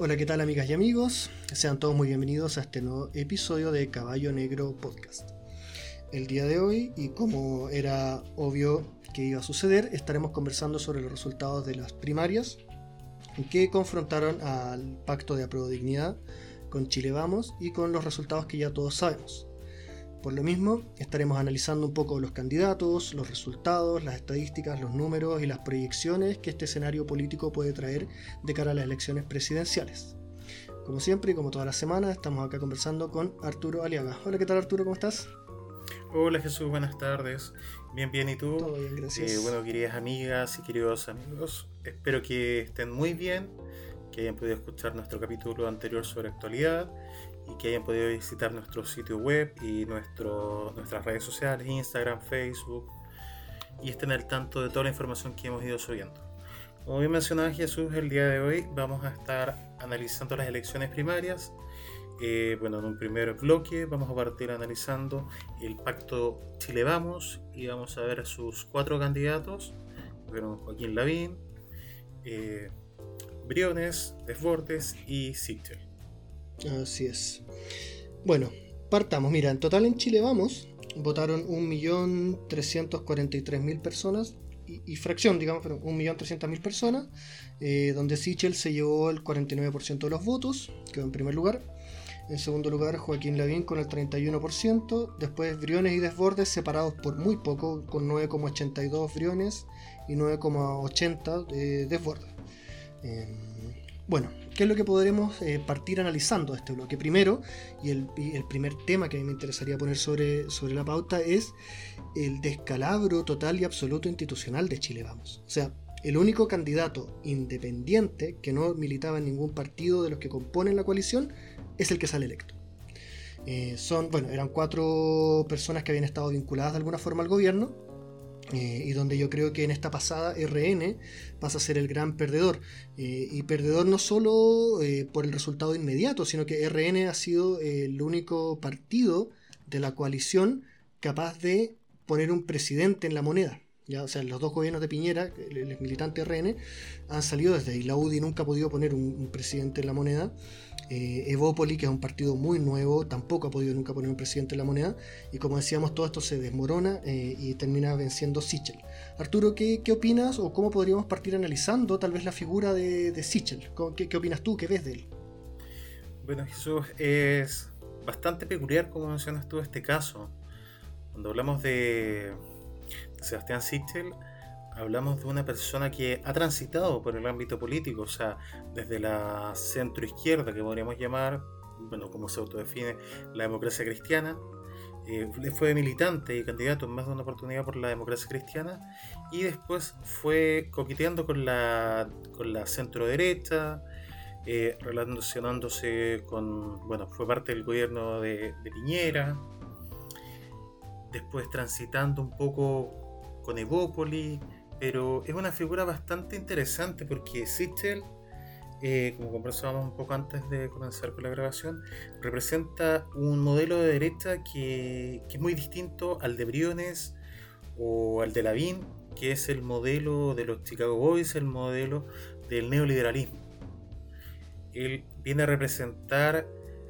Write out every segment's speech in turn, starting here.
Hola, ¿qué tal amigas y amigos? Sean todos muy bienvenidos a este nuevo episodio de Caballo Negro Podcast. El día de hoy, y como era obvio que iba a suceder, estaremos conversando sobre los resultados de las primarias que confrontaron al Pacto de Apruebo Dignidad con Chile Vamos y con los resultados que ya todos sabemos. Por lo mismo, estaremos analizando un poco los candidatos, los resultados, las estadísticas, los números y las proyecciones que este escenario político puede traer de cara a las elecciones presidenciales. Como siempre y como todas las semanas, estamos acá conversando con Arturo Aliaga. Hola, ¿qué tal Arturo? ¿Cómo estás? Hola Jesús, buenas tardes. Bien, bien, ¿y tú? Todo bien, gracias. Eh, bueno, queridas amigas y queridos amigos, espero que estén muy bien, que hayan podido escuchar nuestro capítulo anterior sobre actualidad y que hayan podido visitar nuestro sitio web y nuestro, nuestras redes sociales, Instagram, Facebook, y estén al tanto de toda la información que hemos ido subiendo. Como bien mencionaba Jesús, el día de hoy vamos a estar analizando las elecciones primarias. Eh, bueno, en un primer bloque vamos a partir analizando el pacto Chile Vamos y vamos a ver a sus cuatro candidatos. Bueno, Joaquín Lavín, eh, Briones, Desbordes y Sichel. Así es. Bueno, partamos. Mira, en total en Chile vamos, votaron 1.343.000 personas y, y, fracción, digamos, pero 1.300.000 personas, eh, donde Sichel se llevó el 49% de los votos, quedó en primer lugar. En segundo lugar, Joaquín Lavín con el 31%. Después, Briones y Desbordes separados por muy poco, con 9,82 Briones y 9,80 eh, Desbordes. Eh, bueno, ¿qué es lo que podremos eh, partir analizando este bloque? Primero, y el, el, primer tema que a mí me interesaría poner sobre, sobre la pauta es el descalabro total y absoluto institucional de Chile Vamos. O sea, el único candidato independiente que no militaba en ningún partido de los que componen la coalición es el que sale electo. Eh, son, bueno, eran cuatro personas que habían estado vinculadas de alguna forma al gobierno, eh, y donde yo creo que en esta pasada RN pasa a ser el gran perdedor. Eh, y perdedor no solo eh, por el resultado inmediato, sino que RN ha sido el único partido de la coalición capaz de poner un presidente en la moneda. Ya, o sea, los dos gobiernos de Piñera, el, el militante RN, han salido desde ahí. La UDI nunca ha podido poner un, un presidente en la moneda. Eh, Evópoli, que es un partido muy nuevo, tampoco ha podido nunca poner un presidente en la moneda. Y como decíamos, todo esto se desmorona eh, y termina venciendo Sichel. Arturo, ¿qué, ¿qué, opinas o cómo podríamos partir analizando tal vez la figura de, de Sichel? ¿Qué, ¿Qué, opinas tú? ¿Qué ves de él? Bueno, Jesús, es bastante peculiar como mencionas tú este caso. Cuando hablamos de Sebastián Sichel, hablamos de una persona que ha transitado por el ámbito político, o sea, desde la centro izquierda, que podríamos llamar, bueno, como se autodefine, la democracia cristiana. Eh, fue militante y candidato en más de una oportunidad por la democracia cristiana y después fue coqueteando con la, con la centro derecha, eh, relacionándose con, bueno, fue parte del gobierno de, de Piñera, después transitando un poco con Evópoli, pero es una figura bastante interesante porque Sichel, eh, como conversábamos un poco antes de comenzar con la grabación, representa un modelo de derecha que, es muy distinto al de Briones o al de Lavín, que es el modelo de los Chicago Boys, el modelo del neoliberalismo. Él viene a representar,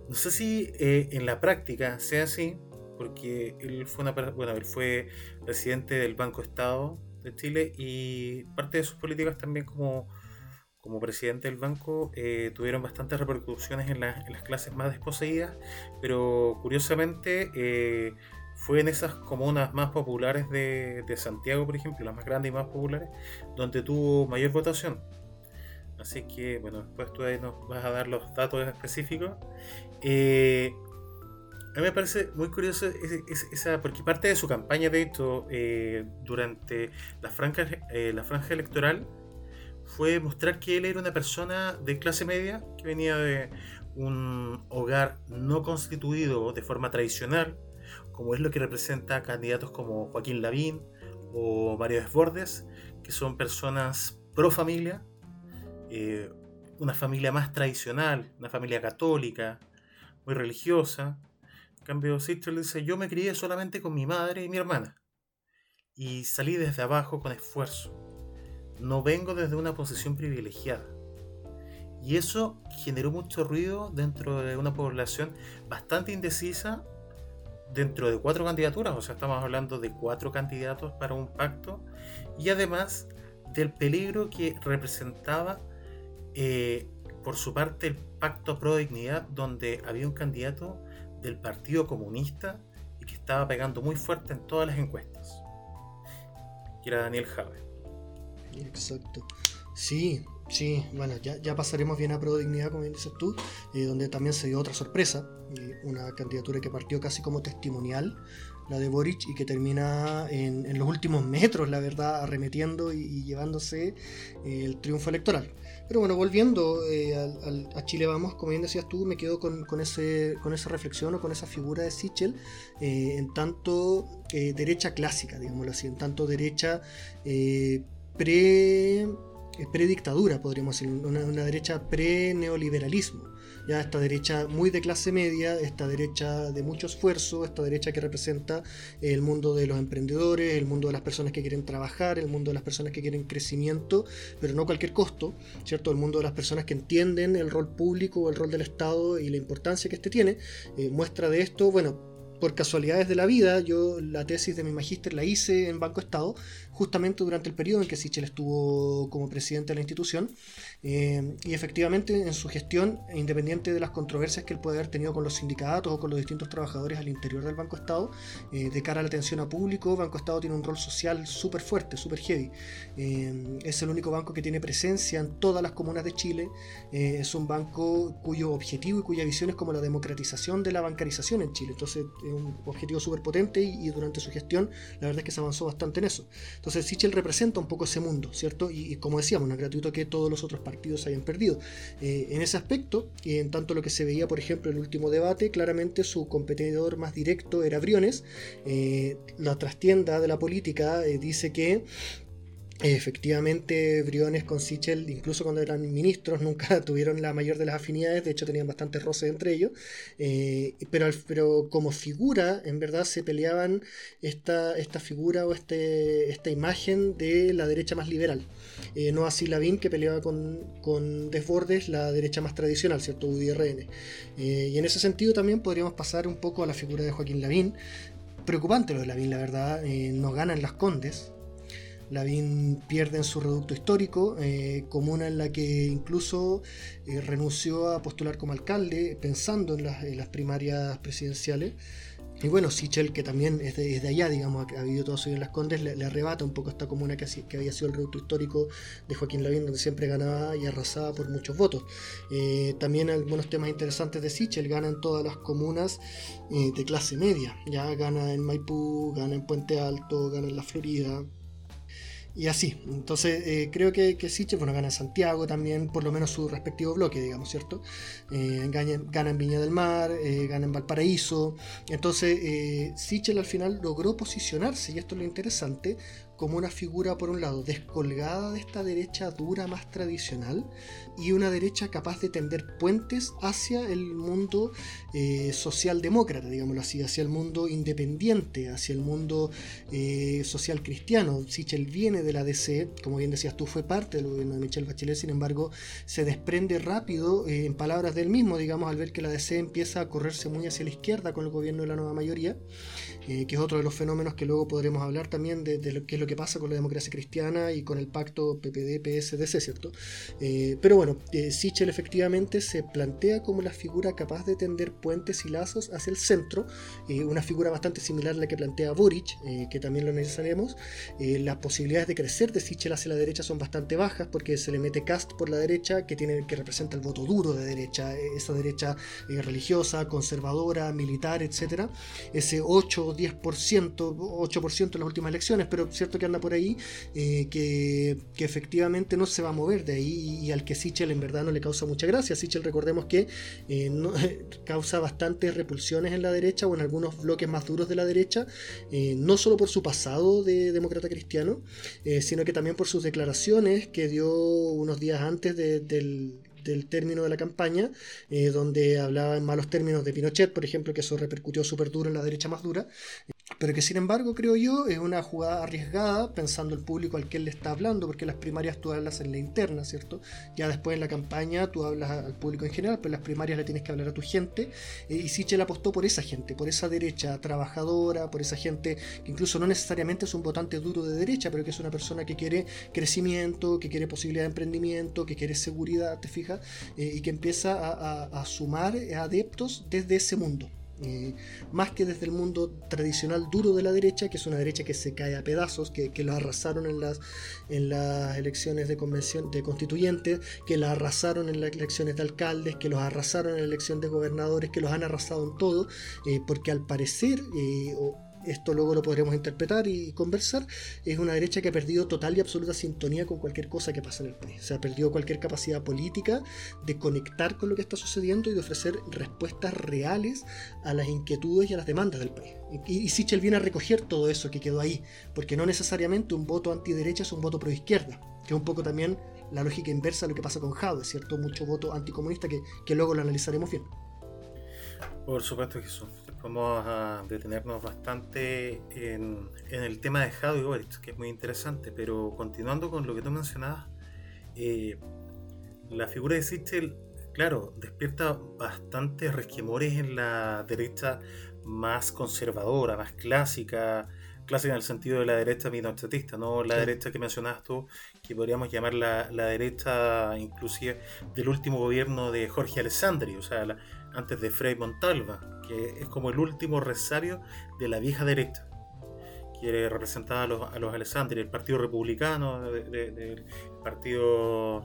no sé si eh, en la práctica sea así, porque él fue, una, bueno, él fue presidente del Banco Estado Chile y parte de sus políticas también como, como presidente del banco eh, tuvieron bastantes repercusiones en, la, en, las clases más desposeídas, pero curiosamente eh, fue en esas comunas más populares de, de, Santiago, por ejemplo, las más grandes y más populares, donde tuvo mayor votación. Así que, bueno, después tú ahí nos vas a dar los datos específicos. Eh, mí me parece muy curioso esa, porque parte de su campaña, de hecho, eh, durante la franja, eh, la franja electoral, fue mostrar que él era una persona de clase media, que venía de un hogar no constituido de forma tradicional, como es lo que representa a candidatos como Joaquín Lavín o Mario Desbordes, que son personas pro familia, eh, una familia más tradicional, una familia católica, muy religiosa, cambio, Sichel dice, yo me crié solamente con mi madre y mi hermana. Y salí desde abajo con esfuerzo. No vengo desde una posición privilegiada. Y eso generó mucho ruido dentro de una población bastante indecisa dentro de cuatro candidaturas, o sea, estamos hablando de cuatro candidatos para un pacto, y además del peligro que representaba eh, por su parte el pacto pro dignidad, donde había un candidato del Partido Comunista y que estaba pegando muy fuerte en todas las encuestas, que era Daniel Jave. Exacto. Sí, sí, bueno, ya, pasaremos bien a Pro Dignidad, como dices tú, eh, donde también se dio otra sorpresa, eh, una candidatura que partió casi como testimonial, la de Boric, y que termina en, los últimos metros, la verdad, arremetiendo y, llevándose eh, el triunfo electoral. Pero bueno, volviendo a Chile Vamos, como bien decías tú, me quedo con, ese, con esa reflexión o con esa figura de Sichel en tanto derecha clásica, digámoslo así, en tanto derecha pre predictadura, podríamos decir, una, derecha pre-neoliberalismo. Ya esta derecha muy de clase media, esta derecha de mucho esfuerzo, esta derecha que representa el mundo de los emprendedores, el mundo de las personas que quieren trabajar, el mundo de las personas que quieren crecimiento, pero no a cualquier costo, ¿cierto? El mundo de las personas que entienden el rol público el rol del Estado y la importancia que este tiene. Eh, muestra de esto, bueno, por casualidades de la vida, yo la tesis de mi magíster la hice en Banco Estado, justamente durante el periodo en que Sichel estuvo como presidente de la institución, eh, y efectivamente en su gestión, independiente de las controversias que él puede haber tenido con los sindicatos o con los distintos trabajadores al interior del Banco Estado, eh, de cara a la atención a público, Banco Estado tiene un rol social súper fuerte, súper heavy. Eh, es el único banco que tiene presencia en todas las comunas de Chile, es un banco cuyo objetivo y cuya visión es como la democratización de la bancarización en Chile. Entonces, un objetivo súper potente y, durante su gestión la verdad es que se avanzó bastante en eso. Entonces Sichel representa un poco ese mundo, ¿cierto? Y, como decíamos, no es gratuito que todos los otros partidos hayan perdido. Eh, en ese aspecto, y en tanto lo que se veía, por ejemplo, en el último debate, claramente su competidor más directo era Briones. Eh, la trastienda de la política eh, dice que Efectivamente, Briones con Sichel, incluso cuando eran ministros, nunca tuvieron la mayor de las afinidades, de hecho tenían bastantes roces entre ellos, eh, pero, pero como figura, en verdad se peleaban esta, esta figura o este, esta imagen de la derecha más liberal. Eh, no así Lavín, que peleaba con, con, Desbordes, la derecha más tradicional, ¿cierto? UDRN. Eh, y en ese sentido también podríamos pasar un poco a la figura de Joaquín Lavín. Preocupante lo de Lavín, la verdad, no ganan las Condes, Lavín pierde en su reducto histórico, eh, comuna en la que incluso eh, renunció a postular como alcalde pensando en las, primarias presidenciales. Y bueno, Sichel, que también es de, allá, digamos, ha vivido todo su vida en Las Condes, le, arrebata un poco esta comuna que, que, había sido el reducto histórico de Joaquín Lavín, donde siempre ganaba y arrasaba por muchos votos. Eh, también algunos temas interesantes de Sichel, gana en todas las comunas de clase media, ya gana en Maipú, gana en Puente Alto, gana en La Florida, y así. Entonces eh, creo que, que bueno, gana Santiago también, por lo menos su respectivo bloque, digamos, ¿cierto? Eh, gana, en Viña del Mar, eh, gana en Valparaíso. Entonces Sichel al final logró posicionarse, y esto es lo interesante, como una figura, por un lado, descolgada de esta derecha dura más tradicional y una derecha capaz de tender puentes hacia el mundo eh, socialdemócrata, digámoslo así, hacia el mundo independiente, hacia el mundo eh, social cristiano. Sichel viene de la DC, como bien decías tú, fue parte del gobierno de Michelle Bachelet, sin embargo, se desprende rápido, eh, en palabras del mismo, digamos, al ver que la DC empieza a correrse muy hacia la izquierda con el gobierno de la nueva mayoría, que es otro de los fenómenos que luego podremos hablar también de, que es lo que pasa con la democracia cristiana y con el pacto PPD-PSDC, ¿cierto? Eh, pero bueno, eh, Sichel efectivamente se plantea como la figura capaz de tender puentes y lazos hacia el centro, eh, una figura bastante similar a la que plantea Boric, que también lo necesitaremos. las posibilidades de crecer de Sichel hacia la derecha son bastante bajas porque se le mete Cast por la derecha, que, tiene, que representa el voto duro de derecha, esa derecha religiosa, conservadora, militar, etc. Ese 8 o 10%, 8% en las últimas elecciones, pero cierto que anda por ahí, eh, que, efectivamente no se va a mover de ahí y, al que Sichel en verdad no le causa mucha gracia. Sichel recordemos que eh, causa bastantes repulsiones en la derecha o en algunos bloques más duros de la derecha, eh, no solo por su pasado de demócrata cristiano, sino que también por sus declaraciones que dio unos días antes del del término de la campaña, donde hablaba en malos términos de Pinochet, por ejemplo, que eso repercutió súper duro en la derecha más dura. Pero que sin embargo creo yo es una jugada arriesgada pensando el público al que él le está hablando, porque las primarias tú hablas en la interna, ¿cierto? Ya después en la campaña tú hablas al público en general, pero las primarias le tienes que hablar a tu gente, eh, y Sichel apostó por esa gente, por esa derecha trabajadora, por esa gente que incluso no necesariamente es un votante duro de derecha, pero que es una persona que quiere crecimiento, que quiere posibilidad de emprendimiento, que quiere seguridad, ¿te fijas? Eh, y que empieza a sumar adeptos desde ese mundo. Eh, más que desde el mundo tradicional duro de la derecha, que es una derecha que se cae a pedazos, que, lo arrasaron en las, en las elecciones de convención de constituyentes, que la arrasaron en las elecciones de alcaldes, que los arrasaron en la elección de gobernadores, que los han arrasado en todo, eh, porque al parecer, eh, esto luego lo podremos interpretar y conversar, es una derecha que ha perdido total y absoluta sintonía con cualquier cosa que pasa en el país. Se ha perdido cualquier capacidad política de conectar con lo que está sucediendo y de ofrecer respuestas reales a las inquietudes y a las demandas del país. Y, Sichel viene a recoger todo eso que quedó ahí, porque no necesariamente un voto antiderecha es un voto pro izquierda, que es un poco también la lógica inversa a lo que pasa con Jade, ¿cierto? Mucho voto anticomunista que, que luego lo analizaremos bien. Por supuesto sí vamos a detenernos bastante en, el tema de Jado y Boric, que es muy interesante, pero continuando con lo que tú mencionabas, eh, la figura de Sichel, claro, despierta bastantes resquemores en la derecha más conservadora, más clásica, clásica en el sentido de la derecha minochetista, no la derecha que mencionabas tú, que podríamos llamar la, la, derecha inclusive del último gobierno de Jorge Alessandri, o sea, antes de Frei Montalva, que es como el último resabio de la vieja derecha, que representaba a los, los Alessandri, el Partido Republicano, del partido,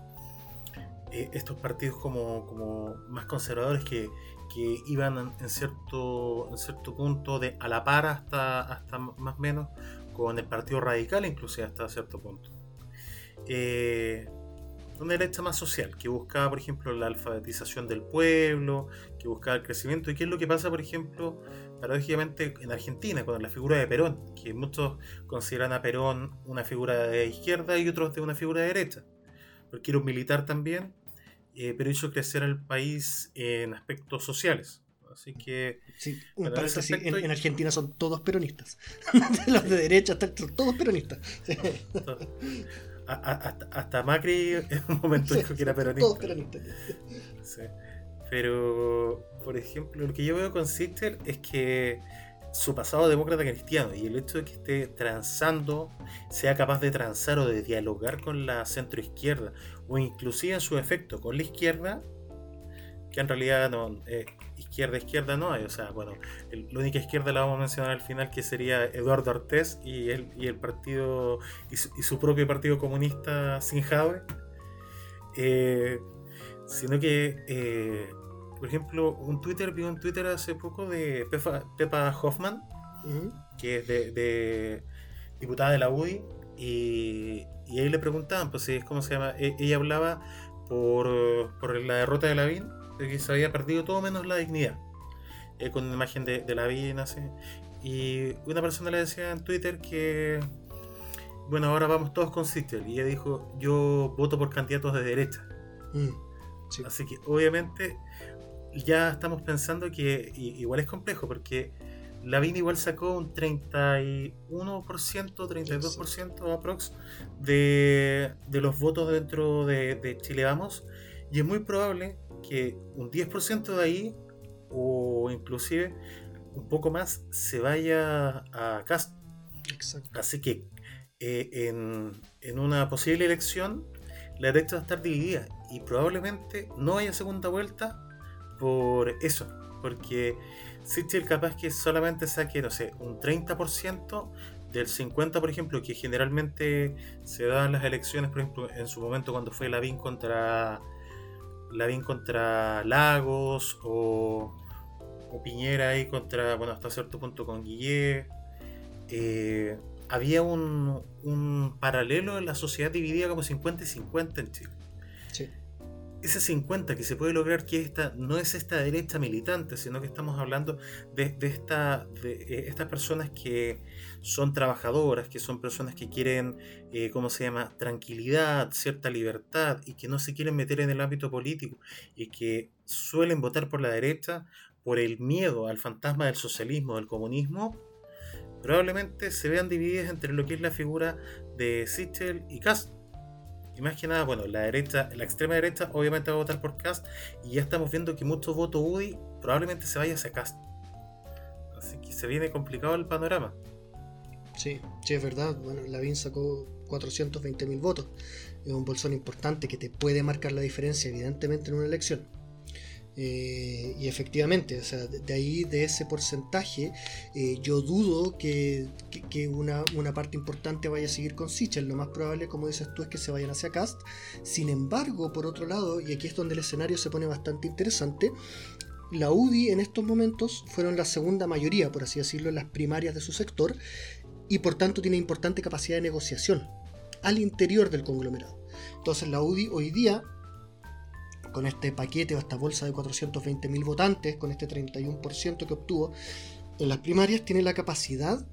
eh, estos partidos como, como más conservadores que, que iban en cierto, en cierto punto de a la par hasta, hasta más o menos con el Partido Radical, inclusive hasta cierto punto. Eh, una derecha más social, que buscaba, por ejemplo, la alfabetización del pueblo, que buscaba el crecimiento. ¿Y qué es lo que pasa, por ejemplo, paradójicamente en Argentina, con la figura de Perón? Que muchos consideran a Perón una figura de izquierda y otros de una figura de derecha. Porque era un militar también, eh, pero hizo crecer al país en aspectos sociales. Así que. Sí, en, Argentina son todos peronistas. Los de derecha todos peronistas. Hasta, Macri en un momento dijo que era peronista. Pero, por ejemplo, lo que yo veo con Sister es que su pasado demócrata cristiano y el hecho de que esté transando, sea capaz de transar o de dialogar con la centroizquierda o inclusive en su efecto con la izquierda, que en realidad no, eh, izquierda, izquierda no hay. O sea, bueno, la única izquierda la vamos a mencionar al final, que sería Eduardo Ortés y el, y el partido, y su, propio partido comunista sin. Eh, sino que, eh, por ejemplo, un Twitter, vi un Twitter hace poco de Pepa, Hoffman, que es de, diputada de la UDI, y, y ahí le preguntaban, pues, ¿cómo se llama? E, ella hablaba por, por la derrota de Lavín de que se había perdido todo menos la dignidad. Eh, con una imagen de, la vida. Y una persona le decía en Twitter que, bueno, ahora vamos todos con Sister. Y ella dijo, yo voto por candidatos de derecha. Mm, así que obviamente ya estamos pensando que igual es complejo porque Lavín igual sacó un 31%, 32% aprox de, de los votos dentro de, de Chile Vamos. Y es muy probable que un 10% de ahí, o inclusive un poco más, se vaya a Cast. Así que eh, en, en, una posible elección, la derecha va a estar dividida y probablemente no haya segunda vuelta por eso, porque Sichel capaz que solamente saque, no sé, un 30% del 50%, por ejemplo, que generalmente se da en las elecciones, por ejemplo, en su momento cuando fue Lavín contra Lavín contra Lagos o, Piñera ahí contra, bueno, hasta cierto punto con Guillé. Eh, había un, un, paralelo en la sociedad dividida como 50 y 50 en Chile. Ese 50 que se puede lograr que esta no es esta derecha militante, sino que estamos hablando de, esta, de eh, estas personas que son trabajadoras, que son personas que quieren, eh, ¿cómo se llama?, tranquilidad, cierta libertad y que no se quieren meter en el ámbito político y que suelen votar por la derecha por el miedo al fantasma del socialismo, del comunismo, probablemente se vean divididas entre lo que es la figura de Sichel y Cast. Y más que nada, bueno, la derecha, la extrema derecha obviamente va a votar por Cast y ya estamos viendo que muchos votos UDI probablemente se vaya hacia Cast. Así que se viene complicado el panorama. Sí, sí, es verdad. Bueno, Lavín sacó 420.000 votos. Es un bolsón importante que te puede marcar la diferencia, evidentemente, en una elección. Eh, y efectivamente, o sea, de ahí, de ese porcentaje, eh, yo dudo que, una, parte importante vaya a seguir con Sichel. Lo más probable, como dices tú, es que se vayan hacia Cast. Sin embargo, por otro lado, y aquí es donde el escenario se pone bastante interesante, la UDI en estos momentos fueron la segunda mayoría, por así decirlo, en las primarias de su sector, y por tanto tiene importante capacidad de negociación al interior del conglomerado. Entonces la UDI hoy día con este paquete o esta bolsa de 420.000 votantes, con este 31% que obtuvo en las primarias, tiene la capacidad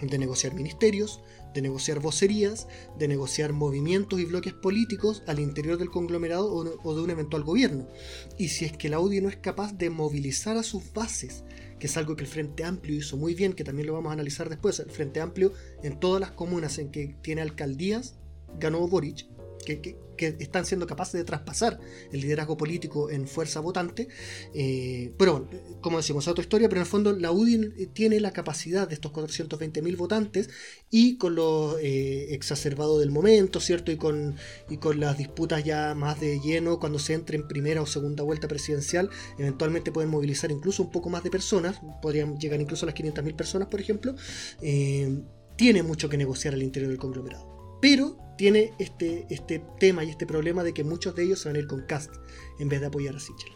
de negociar ministerios, de negociar vocerías, de negociar movimientos y bloques políticos al interior del conglomerado o de un eventual gobierno. Y si es que la UDI no es capaz de movilizar a sus bases, que es algo que el Frente Amplio hizo muy bien, que también lo vamos a analizar después, el Frente Amplio en todas las comunas en que tiene alcaldías, ganó Boric, que, están siendo capaces de traspasar el liderazgo político en fuerza votante. Eh, pero bueno, como decimos, es otra historia, pero en el fondo la UDI tiene la capacidad de estos 420.000 votantes y con lo eh, exacerbado del momento, ¿cierto? Y con, y con las disputas ya más de lleno, cuando se entre en primera o segunda vuelta presidencial, eventualmente pueden movilizar incluso un poco más de personas, podrían llegar incluso a las 500.000 personas, por ejemplo. Eh, tiene mucho que negociar al interior del conglomerado. Pero tiene este, este tema y este problema de que muchos de ellos se van a ir con Cast en vez de apoyar a Sichel.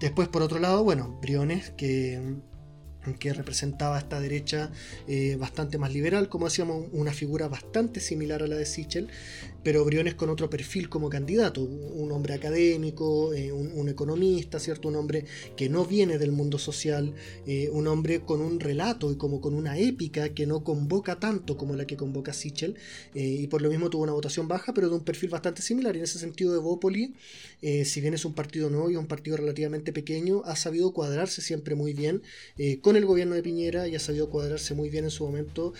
Después, por otro lado, bueno, Briones, que que representaba esta derecha eh, bastante más liberal, como decíamos, una figura bastante similar a la de Sichel, pero Briones con otro perfil como candidato, un hombre académico, eh, un, economista, ¿cierto? Un hombre que no viene del mundo social, eh, un hombre con un relato y como con una épica que no convoca tanto como la que convoca Sichel, y por lo mismo tuvo una votación baja, pero de un perfil bastante similar. Y en ese sentido, de Bópoli, si bien es un partido nuevo y un partido relativamente pequeño, ha sabido cuadrarse siempre muy bien con el gobierno de Piñera y ha sabido cuadrarse muy bien en su momento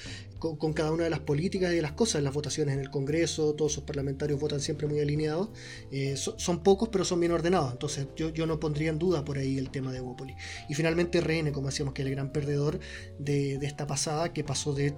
con, cada una de las políticas y de las cosas, las votaciones en el Congreso, todos sus parlamentarios votan siempre muy alineados, eh, son pocos pero son bien ordenados, entonces yo, no pondría en duda por ahí el tema de Bópoli. Y finalmente RN, como decíamos, que es el gran perdedor de, esta pasada, que pasó de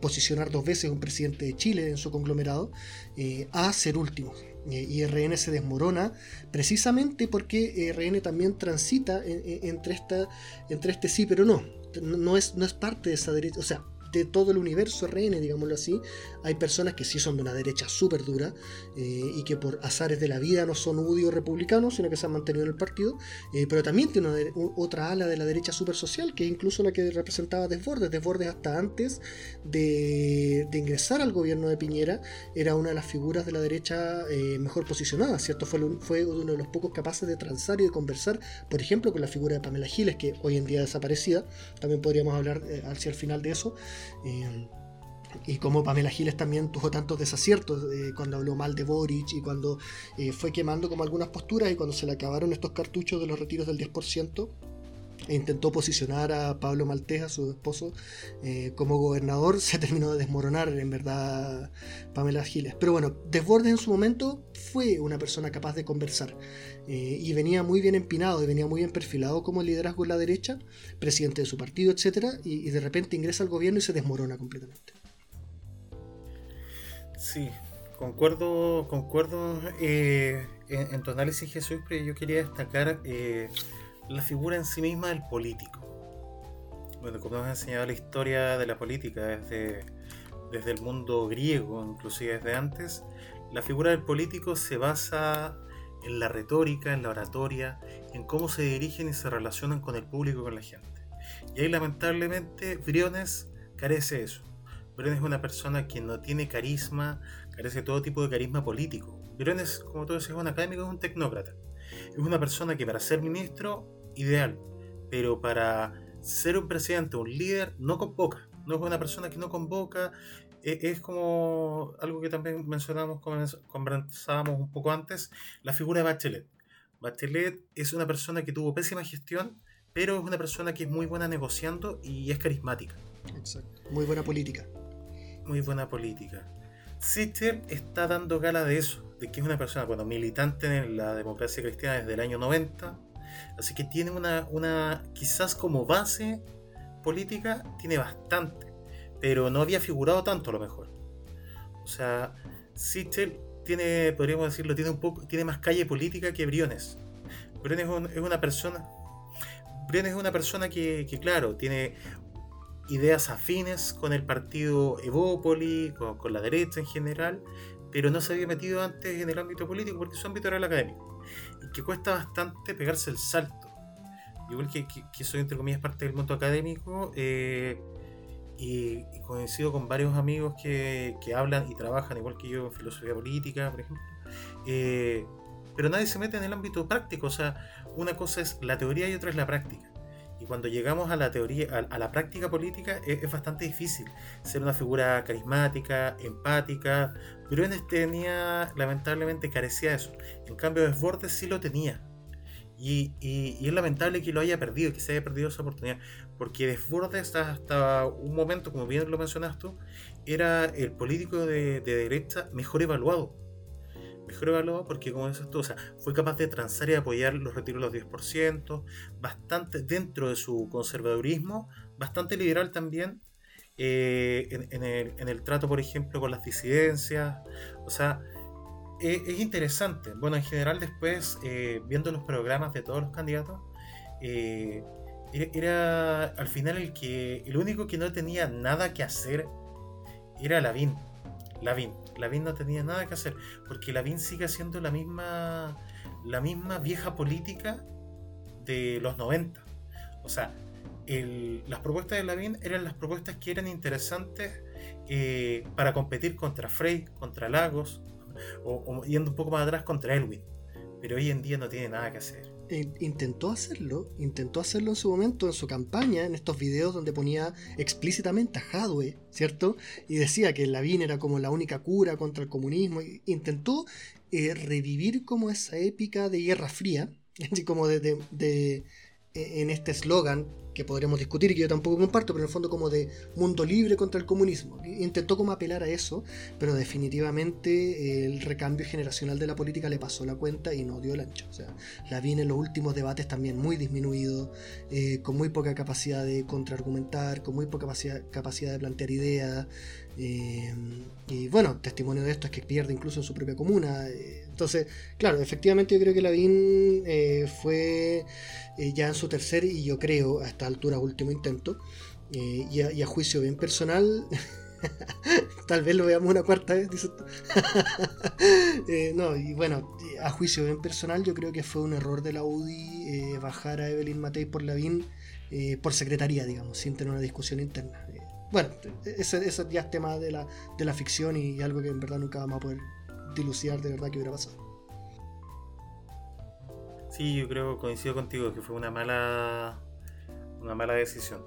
posicionar dos veces un presidente de Chile en su conglomerado eh, a ser último. Eh, y RN se desmorona precisamente porque RN también transita entre, esta, entre este sí pero no. No es, no es parte de esa derecha, o sea, de todo el universo RN, digámoslo así, hay personas que sí son de una derecha súper dura eh, y que por azares de la vida no son UDI republicanos, sino que se han mantenido en el partido, eh, pero también tiene otra ala de la derecha súper social, que es incluso la que representaba Desbordes. Desbordes hasta antes de, ingresar al gobierno de Piñera era una de las figuras de la derecha eh, mejor posicionada, ¿cierto? Fue, fue uno de los pocos capaces de transar y de conversar, por ejemplo, con la figura de Pamela Giles, que hoy en día desaparecida, también podríamos hablar hacia el final de eso. Eh, y como Pamela Giles también tuvo tantos desaciertos eh, cuando habló mal de Boric y cuando eh, fue quemando como algunas posturas y cuando se le acabaron estos cartuchos de los retiros del 10%, e intentó posicionar a Pablo Malteja, su esposo, como gobernador, se terminó de desmoronar en verdad Pamela Giles. Pero bueno, Desbordes en su momento fue una persona capaz de conversar y venía muy bien empinado y venía muy bien perfilado como liderazgo en la derecha, presidente de su partido, etc. y de repente ingresa al gobierno y se desmorona completamente. Sí, concuerdo, concuerdo eh, en, tu análisis, Jesús, pero yo quería destacar eh, la figura en sí misma del político. Bueno, como nos ha enseñado la historia de la política desde, desde el mundo griego, inclusive desde antes, la figura del político se basa en la retórica, en la oratoria, en cómo se dirigen y se relacionan con el público, con la gente. Y ahí lamentablemente Briones carece de eso. Briones es una persona que no tiene carisma, carece de todo tipo de carisma político. Briones, como decías, es un académico, es un tecnócrata. Es una persona que para ser ministro, ideal, pero para ser un presidente, un líder, no convoca. No es una persona que no convoca. E, es como algo que también mencionamos, conversábamos un poco antes, la figura de Bachelet. Bachelet es una persona que tuvo pésima gestión, pero es una persona que es muy buena negociando y es carismática. Exacto. Muy buena política. Muy buena política. Sister está dando gala de eso, de que es una persona, bueno, militante en la democracia cristiana desde el año 90, así que tiene una, una quizás como base política, tiene bastante, pero no había figurado tanto a lo mejor. O sea, Sichel tiene, podríamos decirlo, tiene un poco, tiene más calle política que Briones. Briones es, una persona, Briones es una persona que, que, claro, tiene ideas afines con el partido Evópoli, con, la derecha en general, pero no se había metido antes en el ámbito político porque su ámbito era el académico. Y que cuesta bastante pegarse el salto. Igual que, que, soy, entre comillas, parte del mundo académico, eh, y, coincido con varios amigos que, que, hablan y trabajan igual que yo en filosofía política, por ejemplo. Eh, pero nadie se mete en el ámbito práctico, o sea, una cosa es la teoría y otra es la práctica. Y cuando llegamos a la teoría, a, la práctica política, es, bastante difícil ser una figura carismática, empática. Briones tenía, lamentablemente, carecía de eso. En cambio, Desbordes sí lo tenía. Y, es lamentable que lo haya perdido, que se haya perdido esa oportunidad. Porque Desbordes, hasta un momento, como bien lo mencionaste tú, era el político de, de derecha mejor evaluado mejor evaluado porque, como dices tú, o sea, fue capaz de transar y apoyar los retiros de los 10%, bastante dentro de su conservadurismo, bastante liberal también eh, en, el, trato, por ejemplo, con las disidencias. O sea, e, es, interesante. Bueno, en general, después, eh, viendo los programas de todos los candidatos, eh, era, al final el que el único que no tenía nada que hacer era Lavín. Lavín. Lavín no tenía nada que hacer, porque Lavín sigue siendo la misma, la misma vieja política de los 90. O sea, las propuestas de Lavín eran las propuestas que eran interesantes eh, para competir contra Frey, contra Lagos, o, yendo un poco más atrás contra Elwin. Pero hoy en día no tiene nada que hacer intentó hacerlo, intentó hacerlo en su momento, en su campaña, en estos videos donde ponía explícitamente a Hadwe, ¿cierto? Y decía que Lavín era como la única cura contra el comunismo. Intentó eh, revivir como esa épica de Guerra Fría, como de, en este eslogan que podremos discutir y que yo tampoco comparto, pero en el fondo como de mundo libre contra el comunismo. Intentó como apelar a eso, pero definitivamente el recambio generacional de la política le pasó la cuenta y no dio el ancho. O sea, la vi en los últimos debates también muy disminuido, eh, con muy poca capacidad de contraargumentar, con muy poca capacidad de plantear ideas. Eh, y bueno, testimonio de esto es que pierde incluso en su propia comuna. Eh, entonces, claro, efectivamente yo creo que Lavín fue ya en su tercer y yo creo hasta altura último intento. Eh, y, a, juicio bien personal, tal vez lo veamos una cuarta vez, eh, no, y bueno, a juicio bien personal, yo creo que fue un error de la UDI eh, bajar a Evelyn Matei por Lavín por secretaría, digamos, sin tener una discusión interna. Bueno, eso, ya es tema de la, de la ficción y algo que en verdad nunca vamos a poder dilucidar de verdad que hubiera pasado. Sí, yo creo, coincido contigo, que fue una mala una mala decisión.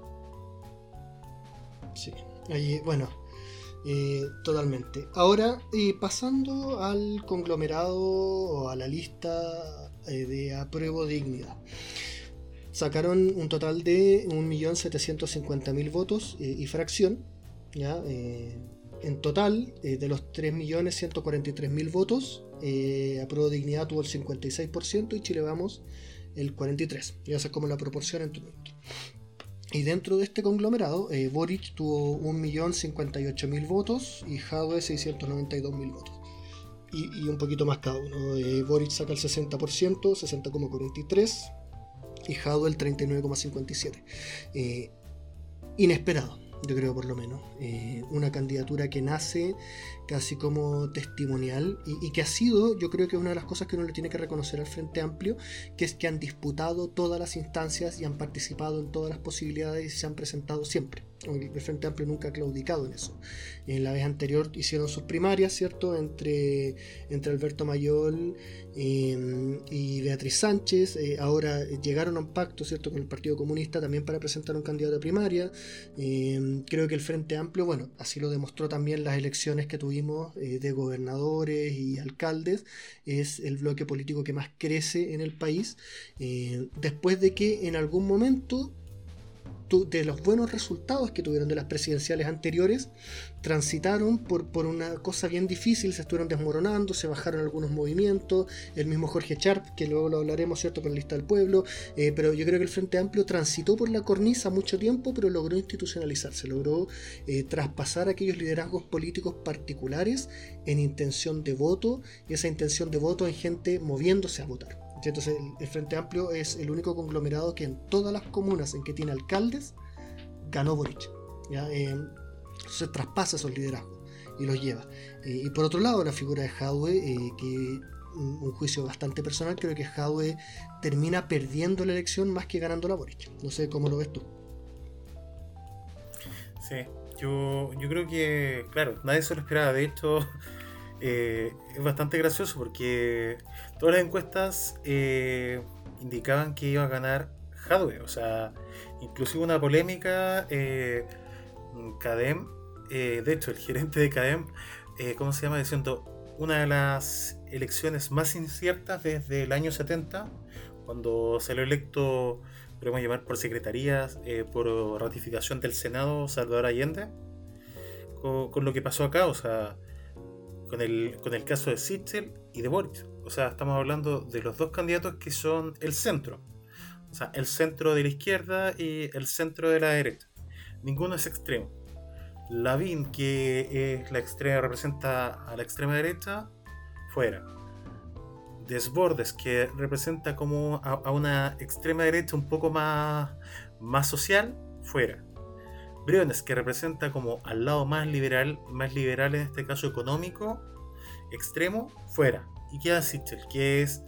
Sí, ahí, bueno, eh, totalmente. Ahora, eh, pasando al conglomerado o a la lista eh, de apruebo dignidad. Sacaron un total de 1.750.000 votos y fracción. ¿ya? en total, de los 3.143.000 votos, apruebo dignidad tuvo el 56% y Chile Vamos el 43. Y esa es como la proporción entre Y dentro de este conglomerado, eh, Boric tuvo 1.058.000 votos y Jadwe 692.000 votos. Y, un poquito más cada uno. Eh, Boric saca el 60%, 60,43 y Jadwe el 39,57. Eh, inesperado yo creo por lo menos. Eh, una candidatura que nace casi como testimonial y, que ha sido, yo creo que una de las cosas que uno le tiene que reconocer al Frente Amplio, que es que han disputado todas las instancias y han participado en todas las posibilidades y se han presentado siempre. El Frente Amplio nunca ha claudicado en eso. En la vez anterior hicieron sus primarias, ¿cierto? Entre, entre Alberto Mayol em, y Beatriz Sánchez. Eh, ahora llegaron a un pacto, ¿cierto? Con el Partido Comunista también para presentar un candidato a primaria. Em, creo que el Frente Amplio, bueno, así lo demostró también las elecciones que eh, de gobernadores y alcaldes. Es el bloque político que más crece en el país. Eh, después de que en algún momento de los buenos resultados que tuvieron de las presidenciales anteriores, transitaron por, por una cosa bien difícil, se estuvieron desmoronando, se bajaron algunos movimientos, el mismo Jorge Sharp, que luego lo hablaremos, ¿cierto?, con la lista del pueblo, eh, pero yo creo que el Frente Amplio transitó por la cornisa mucho tiempo, pero logró institucionalizarse, logró eh, traspasar aquellos liderazgos políticos particulares en intención de voto, y esa intención de voto en gente moviéndose a votar. Entonces el, Frente Amplio es el único conglomerado que en todas las comunas en que tiene alcaldes ganó Boric. ¿ya? Eh, se traspasa esos liderazgos y los lleva. Eh, y por otro lado, la figura de Hadwe, eh, que un, juicio bastante personal, creo que Hadwe termina perdiendo la elección más que ganando la Boric. No sé cómo lo ves tú. Sí, yo, yo creo que, claro, nadie se lo esperaba. De hecho, es bastante gracioso porque todas las encuestas eh, indicaban que iba a ganar Hadwe. O sea, inclusive una polémica, eh, Cadem, eh, de hecho el gerente de Cadem, ¿cómo se llama? Diciendo una de las elecciones más inciertas desde el año 70, cuando salió electo, podemos llamar por secretarías, por ratificación del Senado Salvador Allende, con, lo que pasó acá, o sea, con el, con el caso de Sichel y de Boric o sea, estamos hablando de los dos candidatos que son el centro. O sea, el centro de la izquierda y el centro de la derecha. Ninguno es extremo. Lavín, que es la extrema, representa a la extrema derecha, fuera. Desbordes, que representa como a, una extrema derecha un poco más, más social, fuera. Briones, que representa como al lado más liberal, más liberal en este caso económico, extremo, fuera y queda Sichel, que es,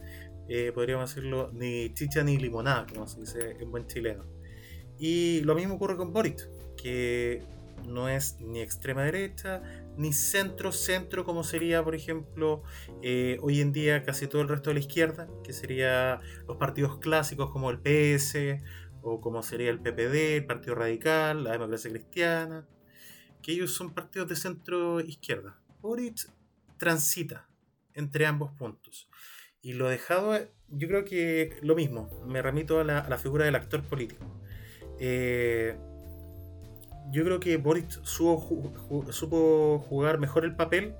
eh, podríamos decirlo, ni chicha ni limonada, como se dice en buen chileno. Y lo mismo ocurre con Boric, que no es ni extrema derecha, ni centro-centro, como sería, por ejemplo, eh, hoy en día casi todo el resto de la izquierda, que sería los partidos clásicos como el PS, o como sería el PPD, el Partido Radical, la Democracia Cristiana, que ellos son partidos de centro-izquierda. Boric transita entre ambos puntos. Y lo dejado, yo creo que lo mismo, me remito a la, figura del actor político. Eh, yo creo que Boris supo, jugar mejor el papel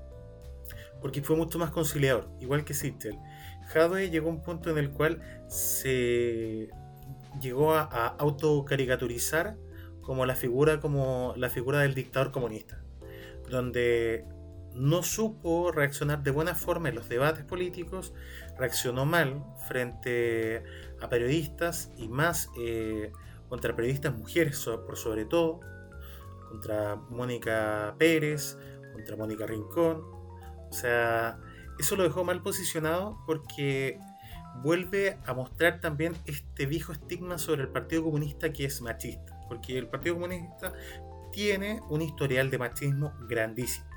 porque fue mucho más conciliador, igual que Sittel. Jadwe llegó a un punto en el cual se llegó a, a autocaricaturizar como la figura como la figura del dictador comunista, donde no supo reaccionar de buena forma en los debates políticos, reaccionó mal frente a periodistas y más eh, contra periodistas mujeres por sobre todo, contra Mónica Pérez, contra Mónica Rincón. O sea, eso lo dejó mal posicionado porque vuelve a mostrar también este viejo estigma sobre el Partido Comunista que es machista, porque el Partido Comunista tiene un historial de machismo grandísimo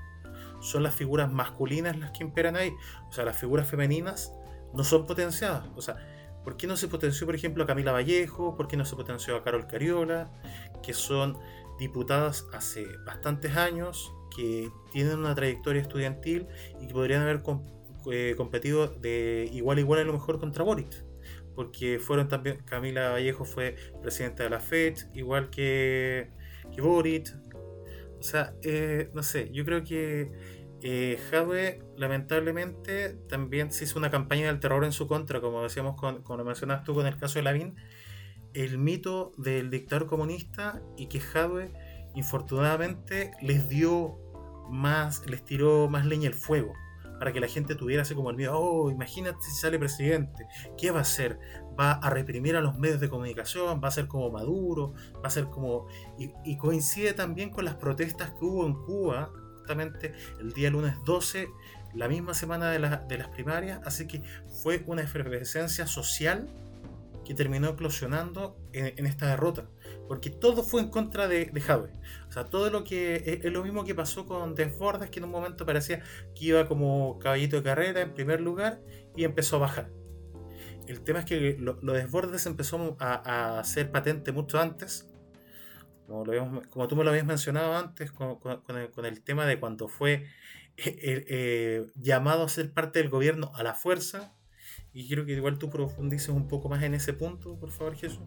son las figuras masculinas las que imperan ahí. O sea, las figuras femeninas no son potenciadas. O sea, ¿por qué no se potenció, por ejemplo, a Camila Vallejo? ¿Por qué no se potenció a Carol Cariola? Que son diputadas hace bastantes años, que tienen una trayectoria estudiantil y que podrían haber eh, competido de igual a igual a lo mejor contra Boric. Porque fueron también, Camila Vallejo fue presidenta de la FED, igual que, que Boric, o sea, eh, no sé, yo creo que eh, lamentablemente también se hizo una campaña del terror en su contra, como decíamos, con, como lo mencionas tú con el caso de Lavín, el mito del dictador comunista y que Jadwe infortunadamente les dio más, les tiró más leña al fuego para que la gente tuviera así como el miedo, oh, imagínate si sale presidente, ¿qué va a hacer? ¿Va a reprimir a los medios de comunicación? ¿Va a ser como Maduro? ¿Va a ser como... Y, coincide también con las protestas que hubo en Cuba, justamente el día lunes 12, la misma semana de, de las primarias, así que fue una efervescencia social que terminó eclosionando en, esta derrota. Porque todo fue en contra de, de O sea, todo lo que. Es, lo mismo que pasó con Desbordes, que en un momento parecía que iba como caballito de carrera en primer lugar y empezó a bajar. El tema es que los lo Desbordes empezó a, a, ser patente mucho antes. Como, lo tú me lo habías mencionado antes, con, el, tema de cuando fue eh, eh, llamado a ser parte del gobierno a la fuerza y quiero que igual tú profundices un poco más en ese punto, por favor, Jesús.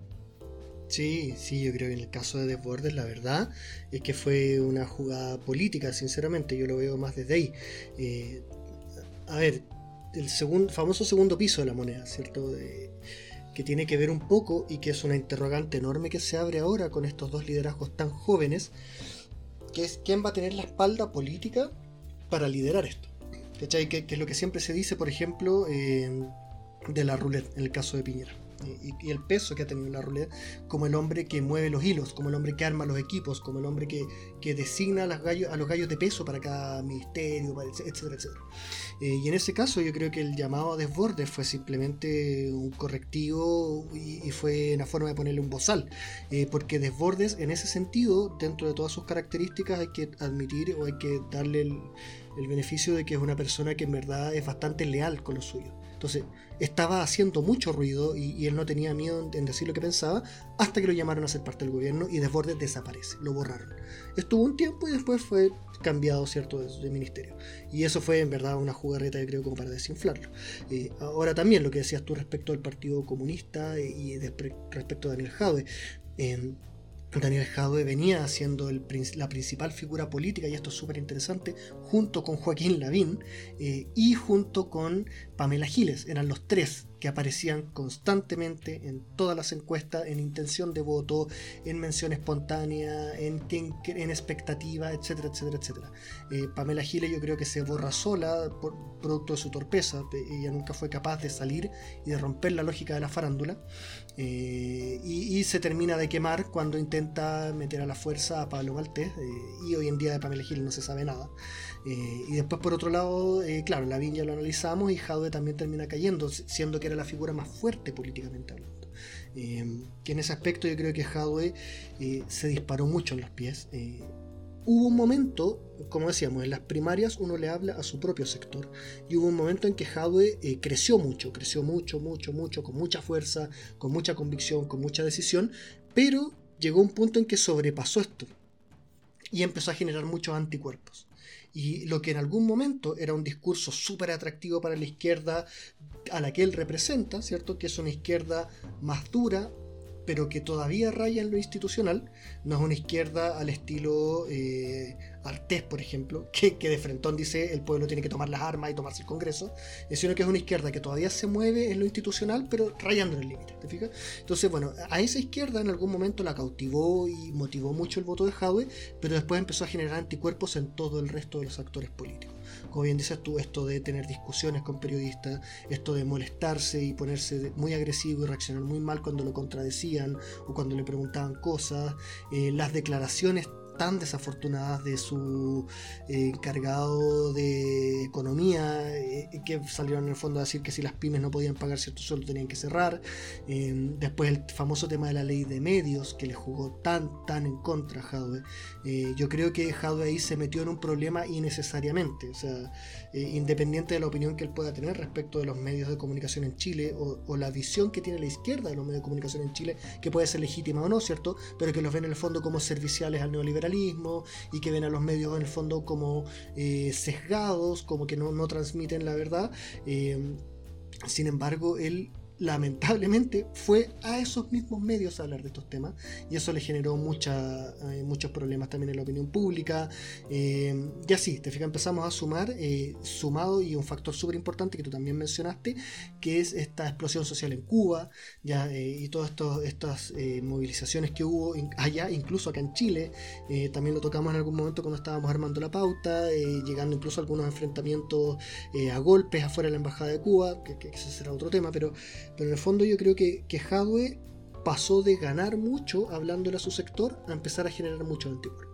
Sí, sí, yo creo que en el caso de Desbordes la verdad es que fue una jugada política, sinceramente, yo lo veo más desde ahí. Eh, a ver, el segundo, famoso segundo piso de la moneda, ¿cierto? que tiene que ver un poco y que es una interrogante enorme que se abre ahora con estos dos liderazgos tan jóvenes, que es quién va a tener la espalda política para liderar esto. ¿Cachai? Que, es lo que siempre se dice, por ejemplo, de la roulette, en el caso de Piñera y, el peso que ha tenido la ruleta como el hombre que mueve los hilos, como el hombre que arma los equipos, como el hombre que, designa a los, gallos, a los gallos de peso para cada ministerio, etcétera, etcétera. Eh, y en ese caso yo creo que el llamado a desborde fue simplemente un correctivo y, fue una forma de ponerle un bozal, eh, porque desbordes en ese sentido, dentro de todas sus características, hay que admitir o hay que darle el, el beneficio de que es una persona que en verdad es bastante leal con los suyos. Entonces, estaba haciendo mucho ruido y, él no tenía miedo en, decir lo que pensaba hasta que lo llamaron a ser parte del gobierno y Desbordes desaparece, lo borraron. Estuvo un tiempo y después fue cambiado, ¿cierto?, de, ministerio. Y eso fue en verdad una jugarreta, creo, como para desinflarlo. Eh, ahora también lo que decías tú respecto al Partido Comunista eh, y respecto a Daniel Jadwe. Daniel Jadwe venía siendo la principal figura política, y esto es súper interesante, junto con Joaquín Lavín eh, y junto con Pamela Giles. Eran los tres que aparecían constantemente en todas las encuestas, en intención de voto, en mención espontánea, en, en expectativa, etcétera, etcétera, etcétera. Eh, Pamela Giles yo creo que se borra sola producto de su torpeza, ella nunca fue capaz de salir y de romper la lógica de la farándula, eh, y, se termina de quemar cuando intenta meter a la fuerza a Pablo Maltés, eh, y hoy en día de Pamela Giles no se sabe nada. y después por otro lado, claro, la ya lo analizamos y Jaude también termina cayendo, siendo que era la figura más fuerte políticamente hablando. Eh, que en ese aspecto yo creo que Hadwe eh, se disparó mucho en los pies. Eh, hubo un momento, como decíamos, en las primarias uno le habla a su propio sector. Y hubo un momento en que Hadwe creció mucho, creció mucho, mucho, mucho, con mucha fuerza, con mucha convicción, con mucha decisión, pero llegó un punto en que sobrepasó esto y empezó a generar muchos anticuerpos. Y lo que en algún momento era un discurso súper atractivo para la izquierda a la que él representa, ¿cierto? Que es una izquierda más dura, pero que todavía raya en lo institucional, no es una izquierda al estilo eh, Artés, por ejemplo, que, de frentón dice el pueblo tiene que tomar las armas y tomarse el Congreso, sino que es una izquierda que todavía se mueve en lo institucional, pero rayando en el límite, ¿te fijas? Entonces, bueno, a esa izquierda en algún momento la cautivó y motivó mucho el voto de Jadwe, pero después empezó a generar anticuerpos en todo el resto de los actores políticos. Como bien dices tú, esto de tener discusiones con periodistas, esto de molestarse y ponerse muy agresivo y reaccionar muy mal cuando lo contradecían o cuando le preguntaban cosas, eh, las declaraciones tan desafortunadas de su eh, encargado de economía, eh, que salieron en el fondo a decir que si las pymes no podían pagar cierto sueldo tenían que cerrar. Después el famoso tema de la ley de medios, que le jugó tan, tan en contra a Jadwe. Yo creo que Jadwe ahí se metió en un problema innecesariamente, o sea, independiente de la opinión que él pueda tener respecto de los medios de comunicación en Chile o, o, la visión que tiene la izquierda de los medios de comunicación en Chile, que puede ser legítima o no, ¿cierto? Pero que los ven en el fondo como serviciales al neoliberalismo y que ven a los medios en el fondo como eh, sesgados, como que no, transmiten la verdad. Eh, sin embargo, él lamentablemente fue a esos mismos medios a hablar de estos temas y eso le generó mucha, eh, muchos problemas también en la opinión pública. Eh, y así, te fijas, empezamos a sumar eh, sumado y un factor súper importante que tú también mencionaste que es esta explosión social en Cuba ya, y todas estas movilizaciones que hubo allá, incluso acá en Chile. También lo tocamos en algún momento cuando estábamos armando la pauta llegando incluso a algunos enfrentamientos a golpes afuera de la embajada de Cuba que ese será otro tema pero pero en el fondo yo creo que, que pasó de ganar mucho hablándole a su sector a empezar a generar mucho anticuerpos.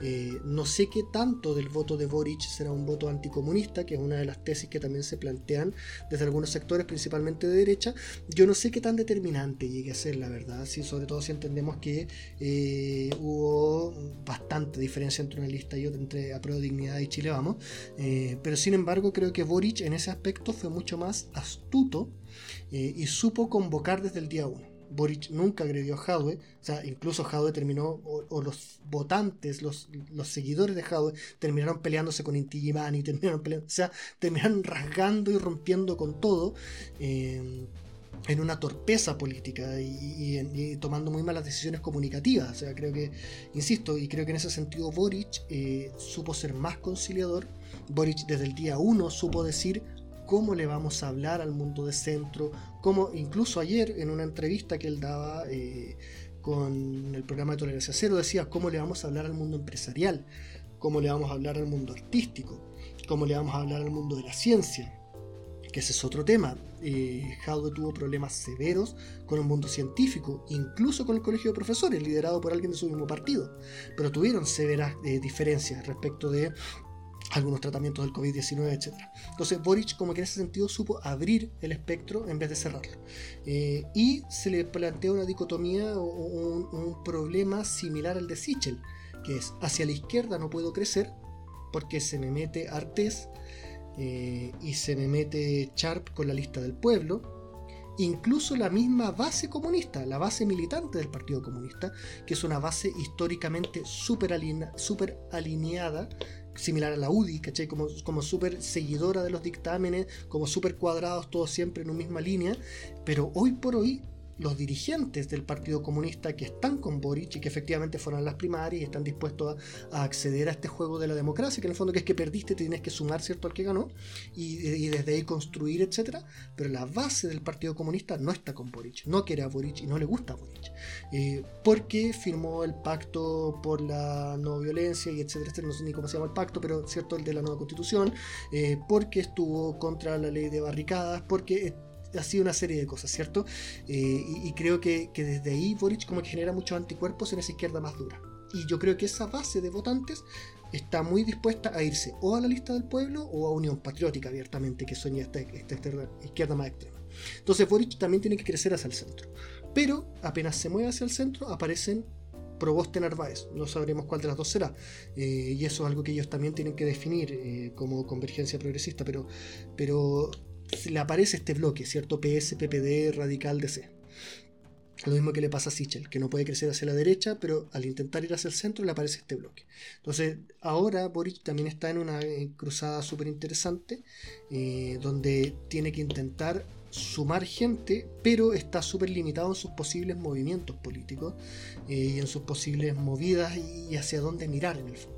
Eh, no sé qué tanto del voto de Boric será un voto anticomunista, que es una de las tesis que también se plantean desde algunos sectores, principalmente de derecha. Yo no sé qué tan determinante llegue a ser, la verdad, sí, sobre todo si entendemos que eh, hubo bastante diferencia entre una lista y otra, entre Apruebo Dignidad y Chile Vamos. Eh, pero sin embargo, creo que Boric en ese aspecto fue mucho más astuto y supo convocar desde el día 1. Boric nunca agredió a Jadwe, o sea, incluso Jadwe terminó, o, los votantes, los, seguidores de Jadwe, terminaron peleándose con Inti terminaron peleando, o sea, terminaron rasgando y rompiendo con todo. Eh, en una torpeza política y, tomando muy malas decisiones comunicativas. O sea, creo que, insisto, y creo que en ese sentido Boric eh, supo ser más conciliador. Boric desde el día uno supo decir cómo le vamos a hablar al mundo de centro, como incluso ayer en una entrevista que él daba eh, con el programa de Tolerancia Cero decía cómo le vamos a hablar al mundo empresarial, cómo le vamos a hablar al mundo artístico, cómo le vamos a hablar al mundo de la ciencia que ese es otro tema. Eh, tuvo problemas severos con el mundo científico, incluso con el colegio de profesores, liderado por alguien de su mismo partido, pero tuvieron severas eh, diferencias respecto de algunos tratamientos del COVID-19, etc. Entonces Boric como que en ese sentido supo abrir el espectro en vez de cerrarlo. Eh, y se le plantea una dicotomía o un, un, problema similar al de Sichel, que es hacia la izquierda no puedo crecer porque se me mete Artés eh, y se me mete Sharp con la lista del pueblo, incluso la misma base comunista, la base militante del Partido Comunista, que es una base históricamente súper alineada, similar a la UDI, ¿cachai? Como, como súper seguidora de los dictámenes, como súper cuadrados, todos siempre en una misma línea, pero hoy por hoy los dirigentes del Partido Comunista que están con Boric y que efectivamente fueron las primarias y están dispuestos a, acceder a este juego de la democracia, que en el fondo que es que perdiste, tienes que sumar cierto al que ganó y, desde ahí construir, etcétera. Pero la base del Partido Comunista no está con Boric, no quiere a Boric y no le gusta a Boric, eh, porque firmó el pacto por la no violencia y etcétera, etcétera, no sé ni cómo se llama el pacto, pero cierto el de la nueva constitución, eh, porque estuvo contra la ley de barricadas, porque ha sido una serie de cosas, ¿cierto? Eh, y, creo que, desde ahí Boric como que genera muchos anticuerpos en esa izquierda más dura. Y yo creo que esa base de votantes está muy dispuesta a irse o a la lista del pueblo o a Unión Patriótica abiertamente, que sueña esta, izquierda más extrema. Entonces Boric también tiene que crecer hacia el centro. Pero apenas se mueve hacia el centro aparecen Proboste Narváez. No sabremos cuál de las dos será. Eh, y eso es algo que ellos también tienen que definir eh, como convergencia progresista. Pero, pero le aparece este bloque, ¿cierto? PS, PPD, Radical, DC. Lo mismo que le pasa a Sichel, que no puede crecer hacia la derecha, pero al intentar ir hacia el centro le aparece este bloque. Entonces, ahora Boric también está en una eh, cruzada súper interesante, eh, donde tiene que intentar sumar gente, pero está súper limitado en sus posibles movimientos políticos eh, y en sus posibles movidas y hacia dónde mirar en el fondo.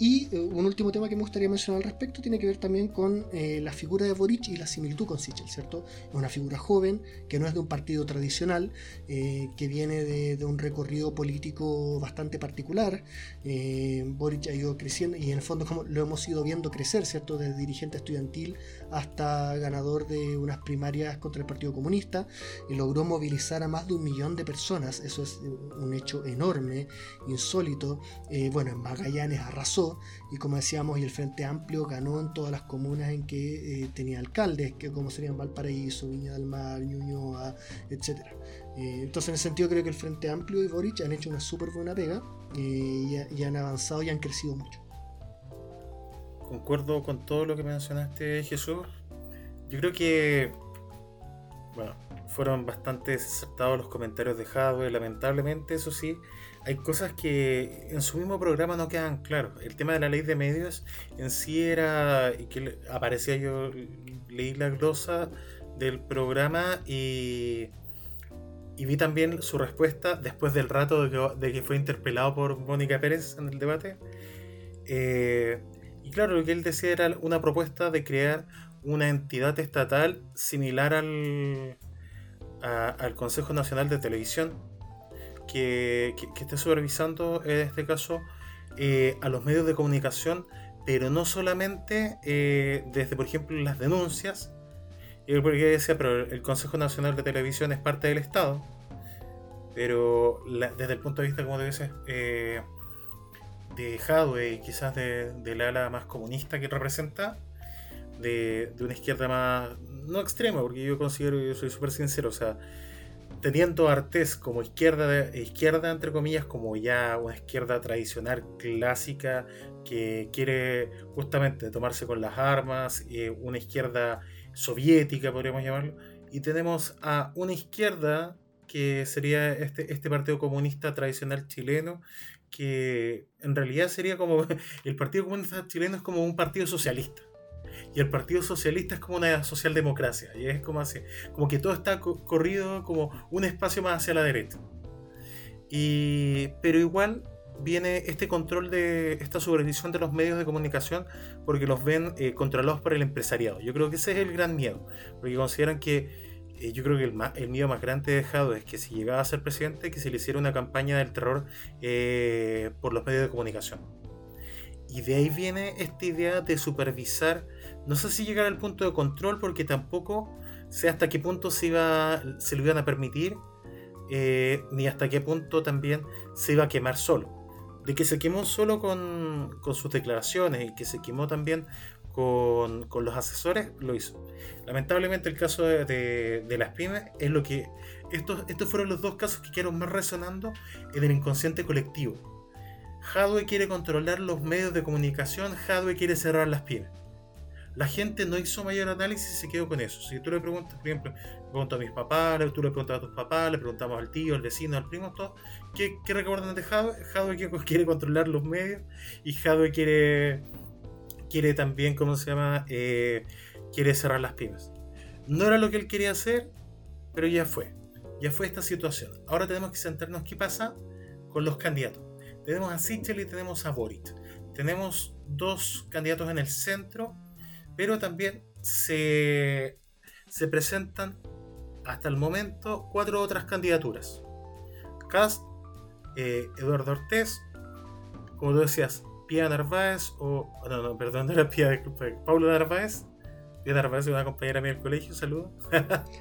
Y eh, un último tema que me gustaría mencionar al respecto tiene que ver también con eh, la figura de Boric y la similitud con Sichel, ¿cierto? Es una figura joven, que no es de un partido tradicional, eh, que viene de, un recorrido político bastante particular. Boric ha ido creciendo y en el fondo como lo hemos ido viendo crecer, ¿cierto? Desde dirigente estudiantil hasta ganador de unas primarias contra el Partido Comunista, y logró movilizar a más de un millón de personas, eso es un hecho enorme, insólito. bueno, en Magallanes arrasó y como decíamos, y el Frente Amplio ganó en todas las comunas en que eh, tenía alcaldes, que como serían Valparaíso, Viña del Mar, Ñuñoa, etc. Eh, entonces en ese sentido creo que el Frente Amplio y Boric han hecho una súper buena pega eh, y, han avanzado y han crecido mucho. Concuerdo con todo lo que mencionaste, Jesús. Yo creo que, bueno, fueron bastante acertados los comentarios de Jadwe, lamentablemente, eso sí, hay cosas que en su mismo programa no quedan claros. El tema de la ley de medios en sí era, y que aparecía yo, leí la glosa del programa y, y vi también su respuesta después del rato de que, fue interpelado por Mónica Pérez en el debate. Eh, y claro, lo que él decía era una propuesta de crear una entidad estatal similar al, al Consejo Nacional de Televisión que, esté supervisando en este caso eh, a los medios de comunicación, pero no solamente eh, desde, por ejemplo, las denuncias, porque decía, pero el Consejo Nacional de Televisión es parte del Estado, pero desde el punto de vista, como debe ser, eh, de Hadwe, quizás de, la ala más comunista que representa, de, de, una izquierda más, no extrema, porque yo considero, yo soy súper sincero, o sea, teniendo Artés como izquierda, izquierda, entre comillas, como ya una izquierda tradicional, clásica, que quiere justamente tomarse con las armas, una izquierda soviética, podríamos llamarlo, y tenemos a una izquierda que sería este, este Partido Comunista tradicional chileno, que en realidad sería como el Partido Comunista chileno es como un partido socialista. Y el Partido Socialista es como una socialdemocracia, y es como así, como que todo está corrido como un espacio más hacia la derecha. Y, pero igual viene este control de esta supervisión de los medios de comunicación porque los ven eh, controlados por el empresariado. Yo creo que ese es el gran miedo, porque consideran que eh, yo creo que el, el, miedo más grande dejado es que si llegaba a ser presidente, que se le hiciera una campaña del terror eh, por los medios de comunicación. Y de ahí viene esta idea de supervisar, no sé si llegar al punto de control, porque tampoco sé hasta qué punto se, iba, se lo iban a permitir, ni hasta qué punto también se iba a quemar solo de que se quemó solo con, sus declaraciones y que se quemó también con, los asesores, lo hizo. Lamentablemente el caso de, las pymes es lo que... Estos, estos fueron los dos casos que quedaron más resonando en el inconsciente colectivo. Hadwe quiere controlar los medios de comunicación, Hadwe quiere cerrar las pymes la gente no hizo mayor análisis y se quedó con eso. Si tú le preguntas, por ejemplo, le pregunto a mis papás, tú le preguntas a tus papás, le preguntamos al tío, al vecino, al primo, todo, ¿qué, qué recuerdan de Jadwe? Jadwe quiere controlar los medios y Jadwe quiere, quiere también, ¿cómo se llama? Eh, quiere cerrar las pymes. No era lo que él quería hacer, pero ya fue. Ya fue esta situación. Ahora tenemos que centrarnos qué pasa con los candidatos. Tenemos a Sichel y tenemos a Boric. Tenemos dos candidatos en el centro pero también se, presentan hasta el momento cuatro otras candidaturas. Cast, eh, Eduardo Ortiz, como tú decías, Pia Narváez, o. No, no, perdón, no era Pia, disculpa, Paulo Narváez. Pia Narváez es una compañera mía del colegio, saludo.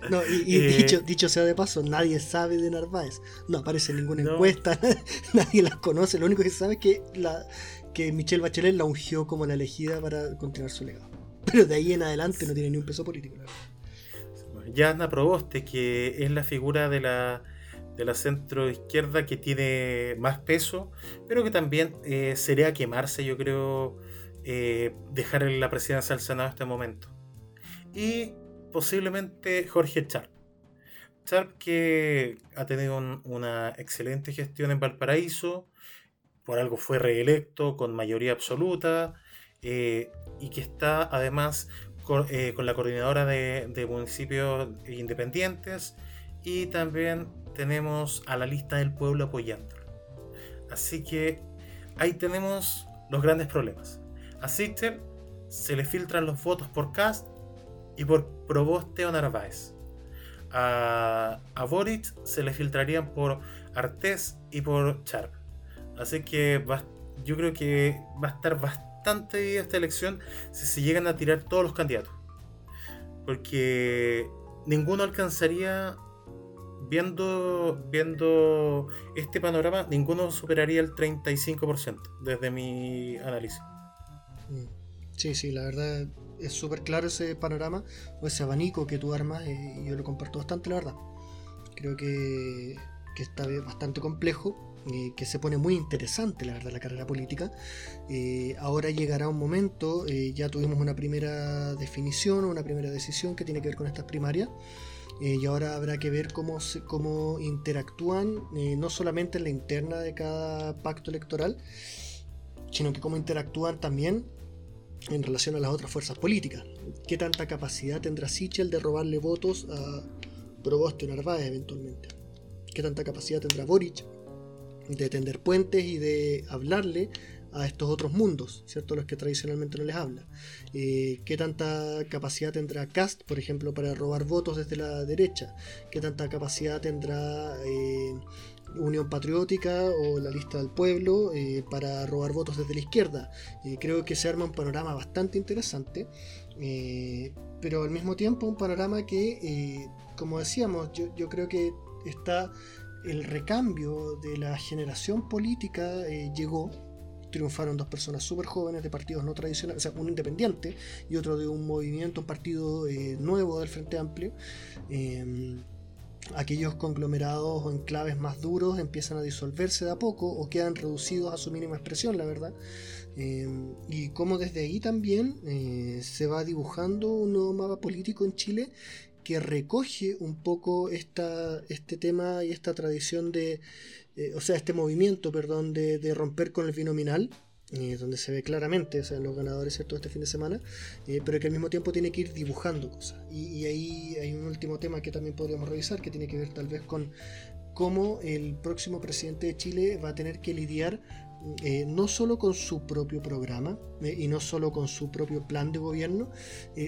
no, y, eh, dicho, sea de paso, nadie sabe de Narváez. No aparece en ninguna encuesta, nadie la conoce. Lo único que se sabe es que, la, que Michelle Bachelet la ungió como la elegida para continuar su legado. De ahí en adelante no tiene ni un peso político. Yana Proboste, que es la figura de la, de la centro izquierda que tiene más peso, pero que también eh, sería quemarse, yo creo, eh, dejar la presidencia del Senado en este momento. Y posiblemente Jorge Charp. Charp que ha tenido una excelente gestión en Valparaíso, por algo fue reelecto con mayoría absoluta, eh, y que está además eh, con, la coordinadora de, municipios independientes y también tenemos a la lista del pueblo apoyándolo. Así que ahí tenemos los grandes problemas. A Sister se le filtran los votos por Cast y por Proboste o Narváez. A, a Boric se le filtrarían por Artés y por Charp. Así que yo creo que va a estar bastante bastante esta elección si se llegan a tirar todos los candidatos. Porque ninguno alcanzaría, viendo, viendo este panorama, ninguno superaría el 35% desde mi análisis. Sí, sí, la verdad es súper claro ese panorama o ese abanico que tú armas y yo lo comparto bastante, la verdad. Creo que, que está bastante complejo eh, que se pone muy interesante, la verdad, la carrera política. Eh, ahora llegará un momento, eh, ya tuvimos una primera definición, una primera decisión que tiene que ver con estas primarias. y ahora habrá que ver cómo, cómo interactúan, no solamente en la interna de cada pacto electoral, sino que cómo interactúan también en relación a las otras fuerzas políticas. ¿Qué tanta capacidad tendrá Sichel de robarle votos a Proboste Narváez eventualmente? ¿Qué tanta capacidad tendrá Boric de tender puentes y de hablarle a estos otros mundos, ¿cierto? Los que tradicionalmente no les habla. Eh, ¿Qué tanta capacidad tendrá Cast, por ejemplo, para robar votos desde la derecha? ¿Qué tanta capacidad tendrá eh, Unión Patriótica o la lista del pueblo eh, para robar votos desde la izquierda? creo que se arma un panorama bastante interesante, pero al mismo tiempo un panorama que, como decíamos, yo, yo creo que está el recambio de la generación política eh, llegó. Triunfaron dos personas súper jóvenes de partidos no tradicionales, o sea, un independiente y otro de un movimiento, un partido eh, nuevo del Frente Amplio. Em, aquellos conglomerados o enclaves más duros empiezan a disolverse de a poco o quedan reducidos a su mínima expresión, la verdad. Y como desde ahí también eh, se va dibujando un nuevo mapa político en Chile que recoge un poco esta, este tema y esta tradición de, eh, o sea, este movimiento, perdón, de, romper con el binominal, eh, donde se ve claramente, o sea, los ganadores ¿cierto? este fin de semana, eh, pero que al mismo tiempo tiene que ir dibujando cosas. Y, ahí hay un último tema que también podríamos revisar, que tiene que ver tal vez con cómo el próximo presidente de Chile va a tener que lidiar eh, no solo con su propio programa y no solo con su propio plan de gobierno,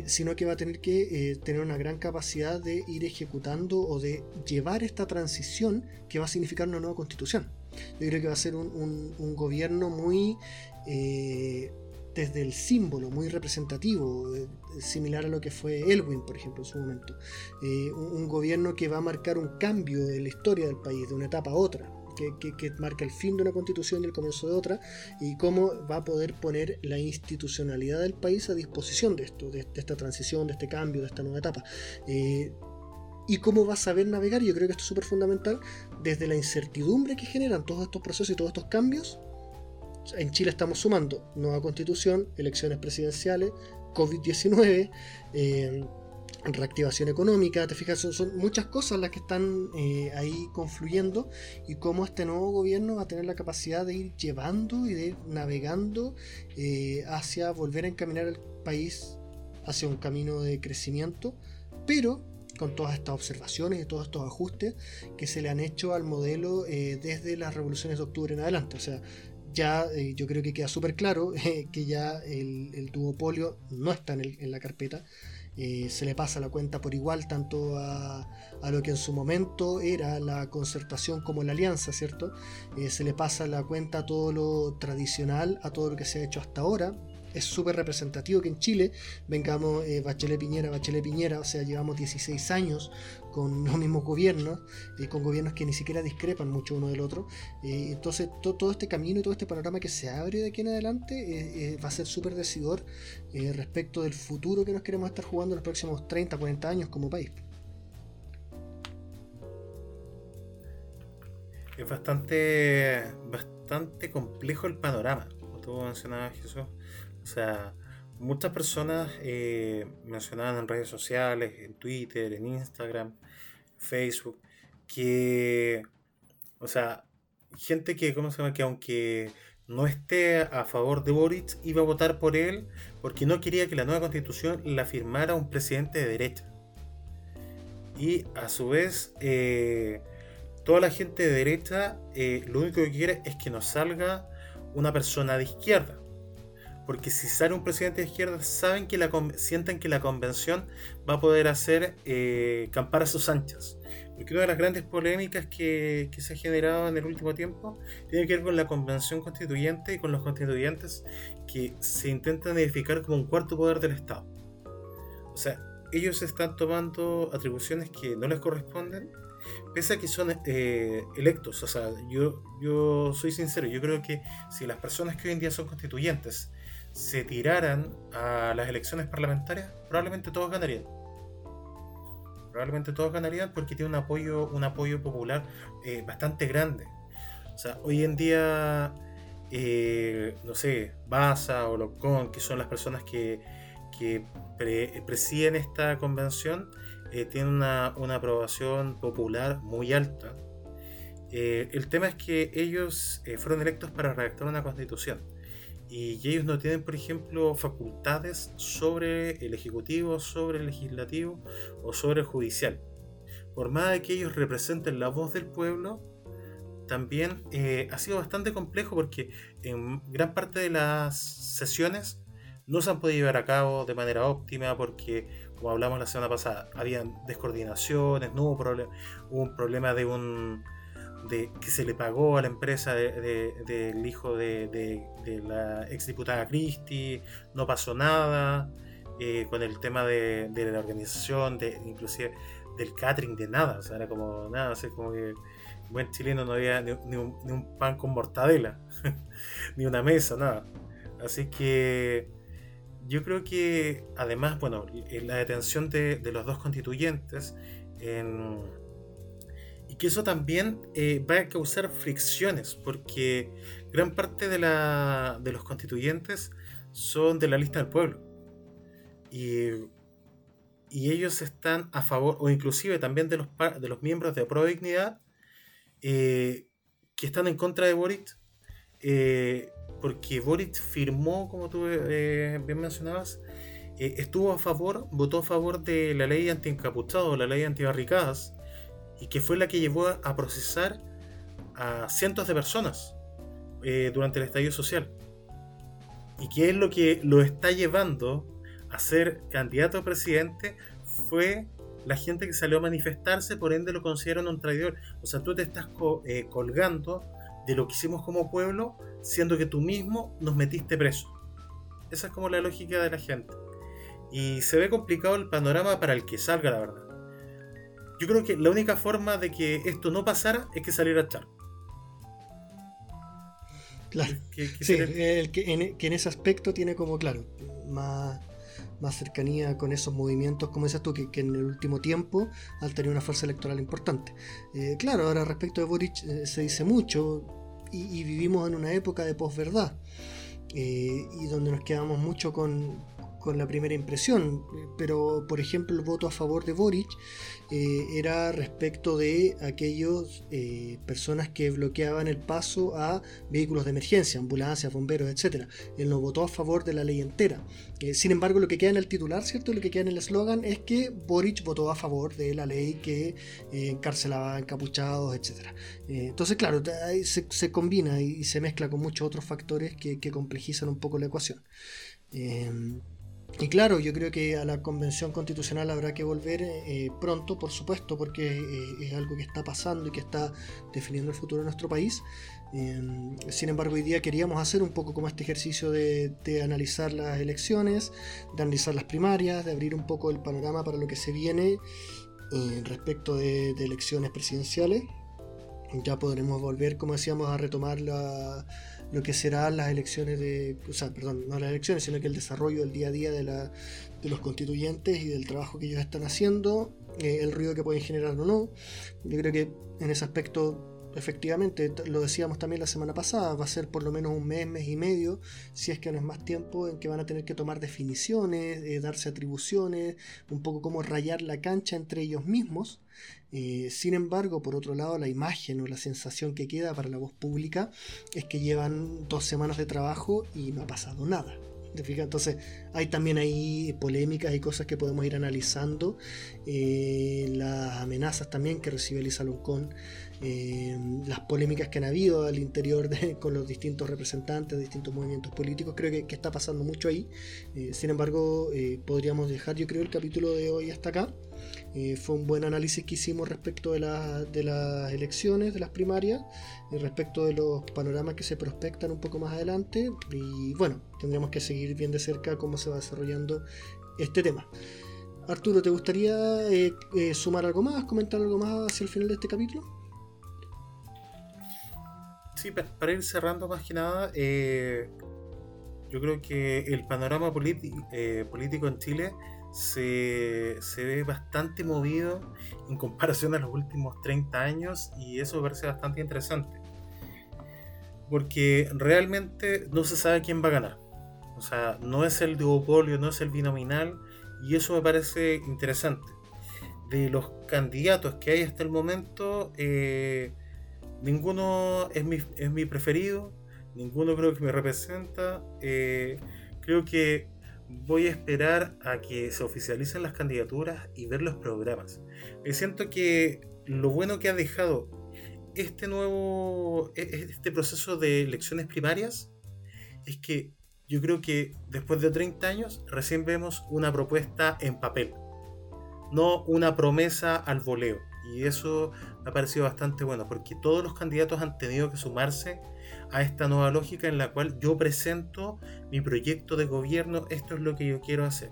sino que va a tener que tener una gran capacidad de ir ejecutando o de llevar esta transición que va a significar una nueva constitución. Yo creo que va a ser un, gobierno muy eh, desde el símbolo muy representativo, eh, similar a lo que fue Elwin, por ejemplo, en su momento. Eh, un, gobierno que va a marcar un cambio en la historia del país, de una etapa a otra, que, marca el fin de una constitución y el comienzo de otra, y cómo va a poder poner la institucionalidad del país a disposición de esto, de, esta transición, de este cambio, de esta nueva etapa. y cómo va a saber navegar, yo creo que esto es súper fundamental, desde la incertidumbre que generan todos estos procesos y todos estos cambios, en Chile estamos sumando nueva constitución, elecciones presidenciales, COVID-19, eh, reactivación económica, te fijas, son, muchas cosas las que están eh, ahí confluyendo y cómo este nuevo gobierno va a tener la capacidad de ir llevando y de ir navegando eh, hacia volver a encaminar el país hacia un camino de crecimiento, pero con todas estas observaciones y todos estos ajustes que se le han hecho al modelo desde las revoluciones de octubre en adelante. O sea, ya eh, yo creo que queda súper claro eh, que ya el, duopolio no está en, la carpeta. Eh, se le pasa la cuenta por igual tanto a, a, lo que en su momento era la concertación como la alianza, ¿cierto? se le pasa la cuenta a todo lo tradicional, a todo lo que se ha hecho hasta ahora, es súper representativo que en Chile vengamos eh, Bachelet Piñera, Bachelet Piñera, o sea, llevamos 16 años con los mismos gobiernos, eh, con gobiernos que ni siquiera discrepan mucho uno del otro. Eh, entonces, todo este camino y todo este panorama que se abre de aquí en adelante va a ser súper decidor respecto del futuro que nos queremos estar jugando en los próximos 30, 40 años como país. Es bastante, bastante complejo el panorama, como tú mencionabas, Jesús o sea, muchas personas eh, mencionaban en redes sociales, en Twitter, en Instagram, Facebook, que, o sea, gente que, ¿cómo se llama? Que aunque no esté a favor de Boric, iba a votar por él porque no quería que la nueva constitución la firmara un presidente de derecha. Y a su vez, eh, toda la gente de derecha eh, lo único que quiere es que nos salga una persona de izquierda. Porque si sale un presidente de izquierda, saben que la sienten que la convención va a poder hacer eh, campar a sus anchas. Porque una de las grandes polémicas que, se ha generado en el último tiempo tiene que ver con la convención constituyente y con los constituyentes que se intentan edificar como un cuarto poder del Estado. O sea, ellos están tomando atribuciones que no les corresponden, pese a que son eh, electos. O sea, yo, yo soy sincero, yo creo que si las personas que hoy en día son constituyentes se tiraran a las elecciones parlamentarias, probablemente todos ganarían. Probablemente todos ganarían porque tiene un apoyo, un apoyo popular eh, bastante grande. O sea, hoy en día, eh, no sé, Baza o Locón, que son las personas que, que presiden esta convención, eh, tienen una, una, aprobación popular muy alta. el tema es que ellos fueron electos para redactar una constitución y ellos no tienen, por ejemplo, facultades sobre el Ejecutivo, sobre el Legislativo o sobre el Judicial. Por más de que ellos representen la voz del pueblo, también eh, ha sido bastante complejo porque en gran parte de las sesiones no se han podido llevar a cabo de manera óptima porque, como hablamos la semana pasada, habían descoordinaciones, no hubo, hubo un problema de un que se le pagó a la empresa del hijo de, la exdiputada Christie, no pasó nada, eh, con el tema de, la organización, de, inclusive del catering, de nada, o sea, era como nada, o como que buen chileno no había ni, un, pan con mortadela, ni una mesa, nada. Así que yo creo que además, bueno, la detención de, los dos constituyentes en que eso también eh, va a causar fricciones, porque gran parte de, la, de los constituyentes son de la lista del pueblo. Y, ellos están a favor, o inclusive también de los, de los miembros de Pro Dignidad, eh, que están en contra de Boric, eh, porque Boric firmó, como tú eh, bien mencionabas, estuvo a favor, votó a favor de la ley anti-encapuchados, la ley anti-barricadas, y que fue la que llevó a procesar a cientos de personas eh, durante el estallido social. Y que es lo que lo está llevando a ser candidato a presidente fue la gente que salió a manifestarse, por ende lo consideran un traidor. O sea, tú te estás eh, colgando de lo que hicimos como pueblo, siendo que tú mismo nos metiste preso. Esa es como la lógica de la gente. Y se ve complicado el panorama para el que salga, la verdad. Yo creo que la única forma de que esto no pasara es que saliera Claro. sí, el que, en, que en ese aspecto tiene como, claro, más, más cercanía con esos movimientos, como dices tú, que, en el último tiempo han tenido una fuerza electoral importante. Eh, claro, ahora respecto de Boric eh, se dice mucho y, vivimos en una época de posverdad eh, y donde nos quedamos mucho con, con la primera impresión, pero por ejemplo el voto a favor de Boric eh, era respecto de aquellas eh, personas que bloqueaban el paso a vehículos de emergencia, ambulancias, bomberos, etc. Él no votó a favor de la ley entera. Eh, sin embargo, lo que queda en el titular, ¿cierto? Lo que queda en el eslogan es que Boric votó a favor de la ley que encarcelaba encapuchados, etc. entonces, claro, se, combina y se mezcla con muchos otros factores que, que complejizan un poco la ecuación. Y claro, yo creo que a la convención constitucional habrá que volver eh, pronto, por supuesto, porque eh, es algo que está pasando y que está definiendo el futuro de nuestro país. Em, sin embargo, hoy día queríamos hacer un poco como este ejercicio de, analizar las elecciones, de analizar las primarias, de abrir un poco el panorama para lo que se viene eh, respecto de, de elecciones presidenciales. Ya podremos volver, como decíamos, a retomar la lo que serán las elecciones de, o sea, perdón, no las elecciones, sino que el desarrollo del día a día de, la, de los constituyentes y del trabajo que ellos están haciendo, eh, el ruido que pueden generar o no. Yo creo que en ese aspecto efectivamente, lo decíamos también la semana pasada, va a ser por lo menos un mes, mes y medio, si es que no es más tiempo, en que van a tener que tomar definiciones, eh, darse atribuciones, un poco como rayar la cancha entre ellos mismos. Eh, sin embargo, por otro lado, la imagen o la sensación que queda para la voz pública es que llevan dos semanas de trabajo y no ha pasado nada. Entonces hay también ahí polémicas y cosas que podemos ir analizando. Eh, las amenazas también que recibe Lisa Loncón, eh, las polémicas que han habido al interior de, con los distintos representantes de distintos movimientos políticos. Creo que, está pasando mucho ahí. Eh, sin embargo, podríamos dejar yo creo el capítulo de hoy hasta acá. fue un buen análisis que hicimos respecto de, de las elecciones, de las primarias respecto de los panoramas que se prospectan un poco más adelante y bueno, tendremos que seguir bien de cerca cómo se va desarrollando este tema. Arturo, ¿te gustaría eh, eh, sumar algo más, comentar algo más hacia el final de este capítulo? Sí, para ir cerrando más que nada, eh, yo creo que el panorama político en Chile se, ve bastante movido en comparación a los últimos 30 años y eso me parece bastante interesante porque realmente no se sabe quién va a ganar. O sea, no es el duopolio, no es el binominal, y eso me parece interesante. De los candidatos que hay hasta el momento, eh, ninguno es mi, es mi, preferido, ninguno creo que me representa. Eh, creo que voy a esperar a que se oficialicen las candidaturas y ver los programas. Me siento que lo bueno que ha dejado este nuevo, e, e, este proceso de elecciones primarias es que yo creo que después de 30 años recién vemos una propuesta en papel, no una promesa al voleo. Y eso me ha parecido bastante bueno, porque todos los candidatos han tenido que sumarse a esta nueva lógica en la cual yo presento mi proyecto de gobierno, esto es lo que yo quiero hacer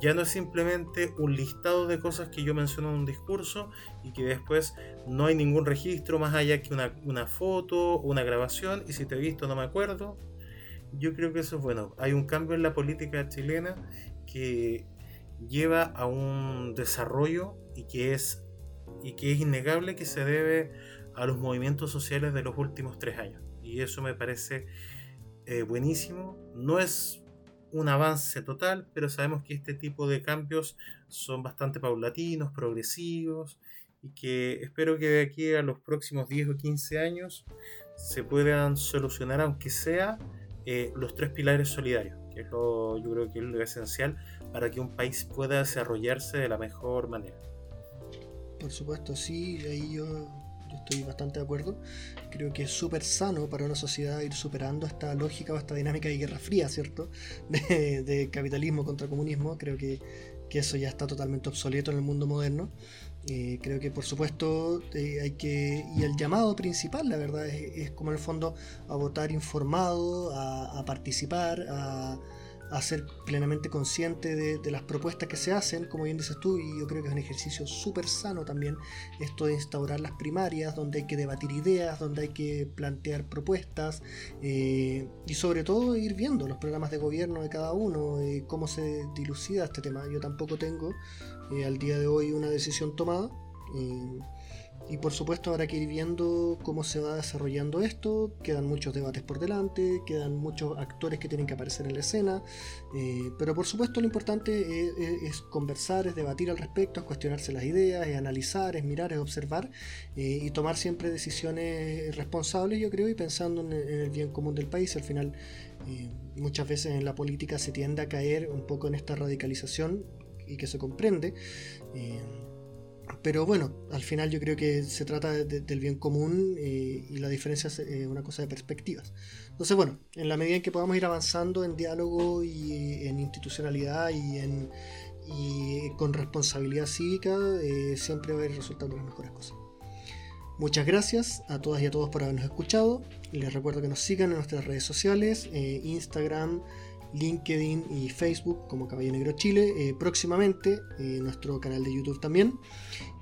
ya no es simplemente un listado de cosas que yo menciono en un discurso y que después no hay ningún registro más allá que una, foto o una grabación y si te he visto no me acuerdo. Yo creo que eso es bueno. Hay un cambio en la política chilena que lleva a un desarrollo y que es, y que es innegable que se debe a los movimientos sociales de los últimos tres años. Y eso me parece eh, buenísimo. No es un avance total, pero sabemos que este tipo de cambios son bastante paulatinos, progresivos, y que espero que de aquí a los próximos 10 o 15 años se puedan solucionar, aunque sea eh, los tres pilares solidarios, que es lo, yo creo que es lo esencial para que un país pueda desarrollarse de la mejor manera. Por supuesto, sí, ahí yo, yo estoy bastante de acuerdo. Creo que es súper sano para una sociedad ir superando esta lógica o esta dinámica de guerra fría, ¿cierto? De, de capitalismo contra comunismo. Creo que, que, eso ya está totalmente obsoleto en el mundo moderno. Eh, creo que por supuesto eh, hay que... Y el llamado principal, la verdad, es, es como en el fondo a votar informado, a, a participar, a a ser plenamente consciente de, las propuestas que se hacen, como bien dices tú, y yo creo que es un ejercicio súper sano también esto de instaurar las primarias, donde hay que debatir ideas, donde hay que plantear propuestas, eh, y sobre todo ir viendo los programas de gobierno de cada uno, eh, cómo se dilucida este tema. Yo tampoco tengo eh, al día de hoy una decisión tomada. Y por supuesto habrá que ir viendo cómo se va desarrollando esto. Quedan muchos debates por delante, quedan muchos actores que tienen que aparecer en la escena. Eh, pero por supuesto lo importante es, es, es, conversar, es debatir al respecto, es cuestionarse las ideas, es analizar, es mirar, es observar eh, y tomar siempre decisiones responsables, yo creo, y pensando en, en el bien común del país. Al final, eh, muchas veces en la política se tiende a caer un poco en esta radicalización y que se comprende. Eh, pero bueno, al final yo creo que se trata de, de, del bien común eh, y la diferencia es eh, una cosa de perspectivas. Entonces, bueno, en la medida en que podamos ir avanzando en diálogo y en institucionalidad y, con responsabilidad cívica, eh, siempre va a ir resultando las mejores cosas. Muchas gracias a todas y a todos por habernos escuchado. Les recuerdo que nos sigan en nuestras redes sociales, eh, Instagram, LinkedIn y Facebook como Caballo Negro Chile. Eh, próximamente eh, nuestro canal de YouTube también.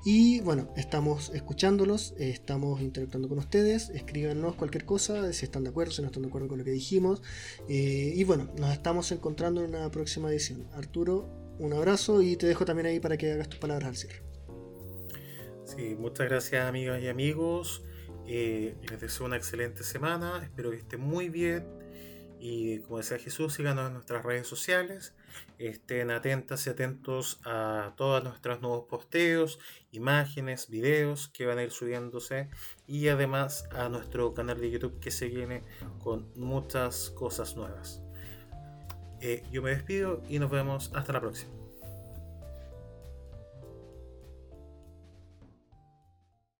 Y bueno, estamos escuchándolos, eh, estamos interactuando con ustedes. Escríbanos cualquier cosa, si están de acuerdo, si no están de acuerdo con lo que dijimos. Eh, y bueno, nos estamos encontrando en una próxima edición. Arturo, un abrazo y te dejo también ahí para que hagas tus palabras al cierre. Sí, muchas gracias amigas y amigos. Les deseo una excelente semana. Espero que estén muy bien y como decía Jesús, síganos en nuestras redes sociales. Estén atentas y atentos a todos nuestros nuevos posteos, imágenes, videos que van a ir subiéndose. Y además a nuestro canal de YouTube que se viene con muchas cosas nuevas. Eh, yo me despido y nos vemos hasta la próxima.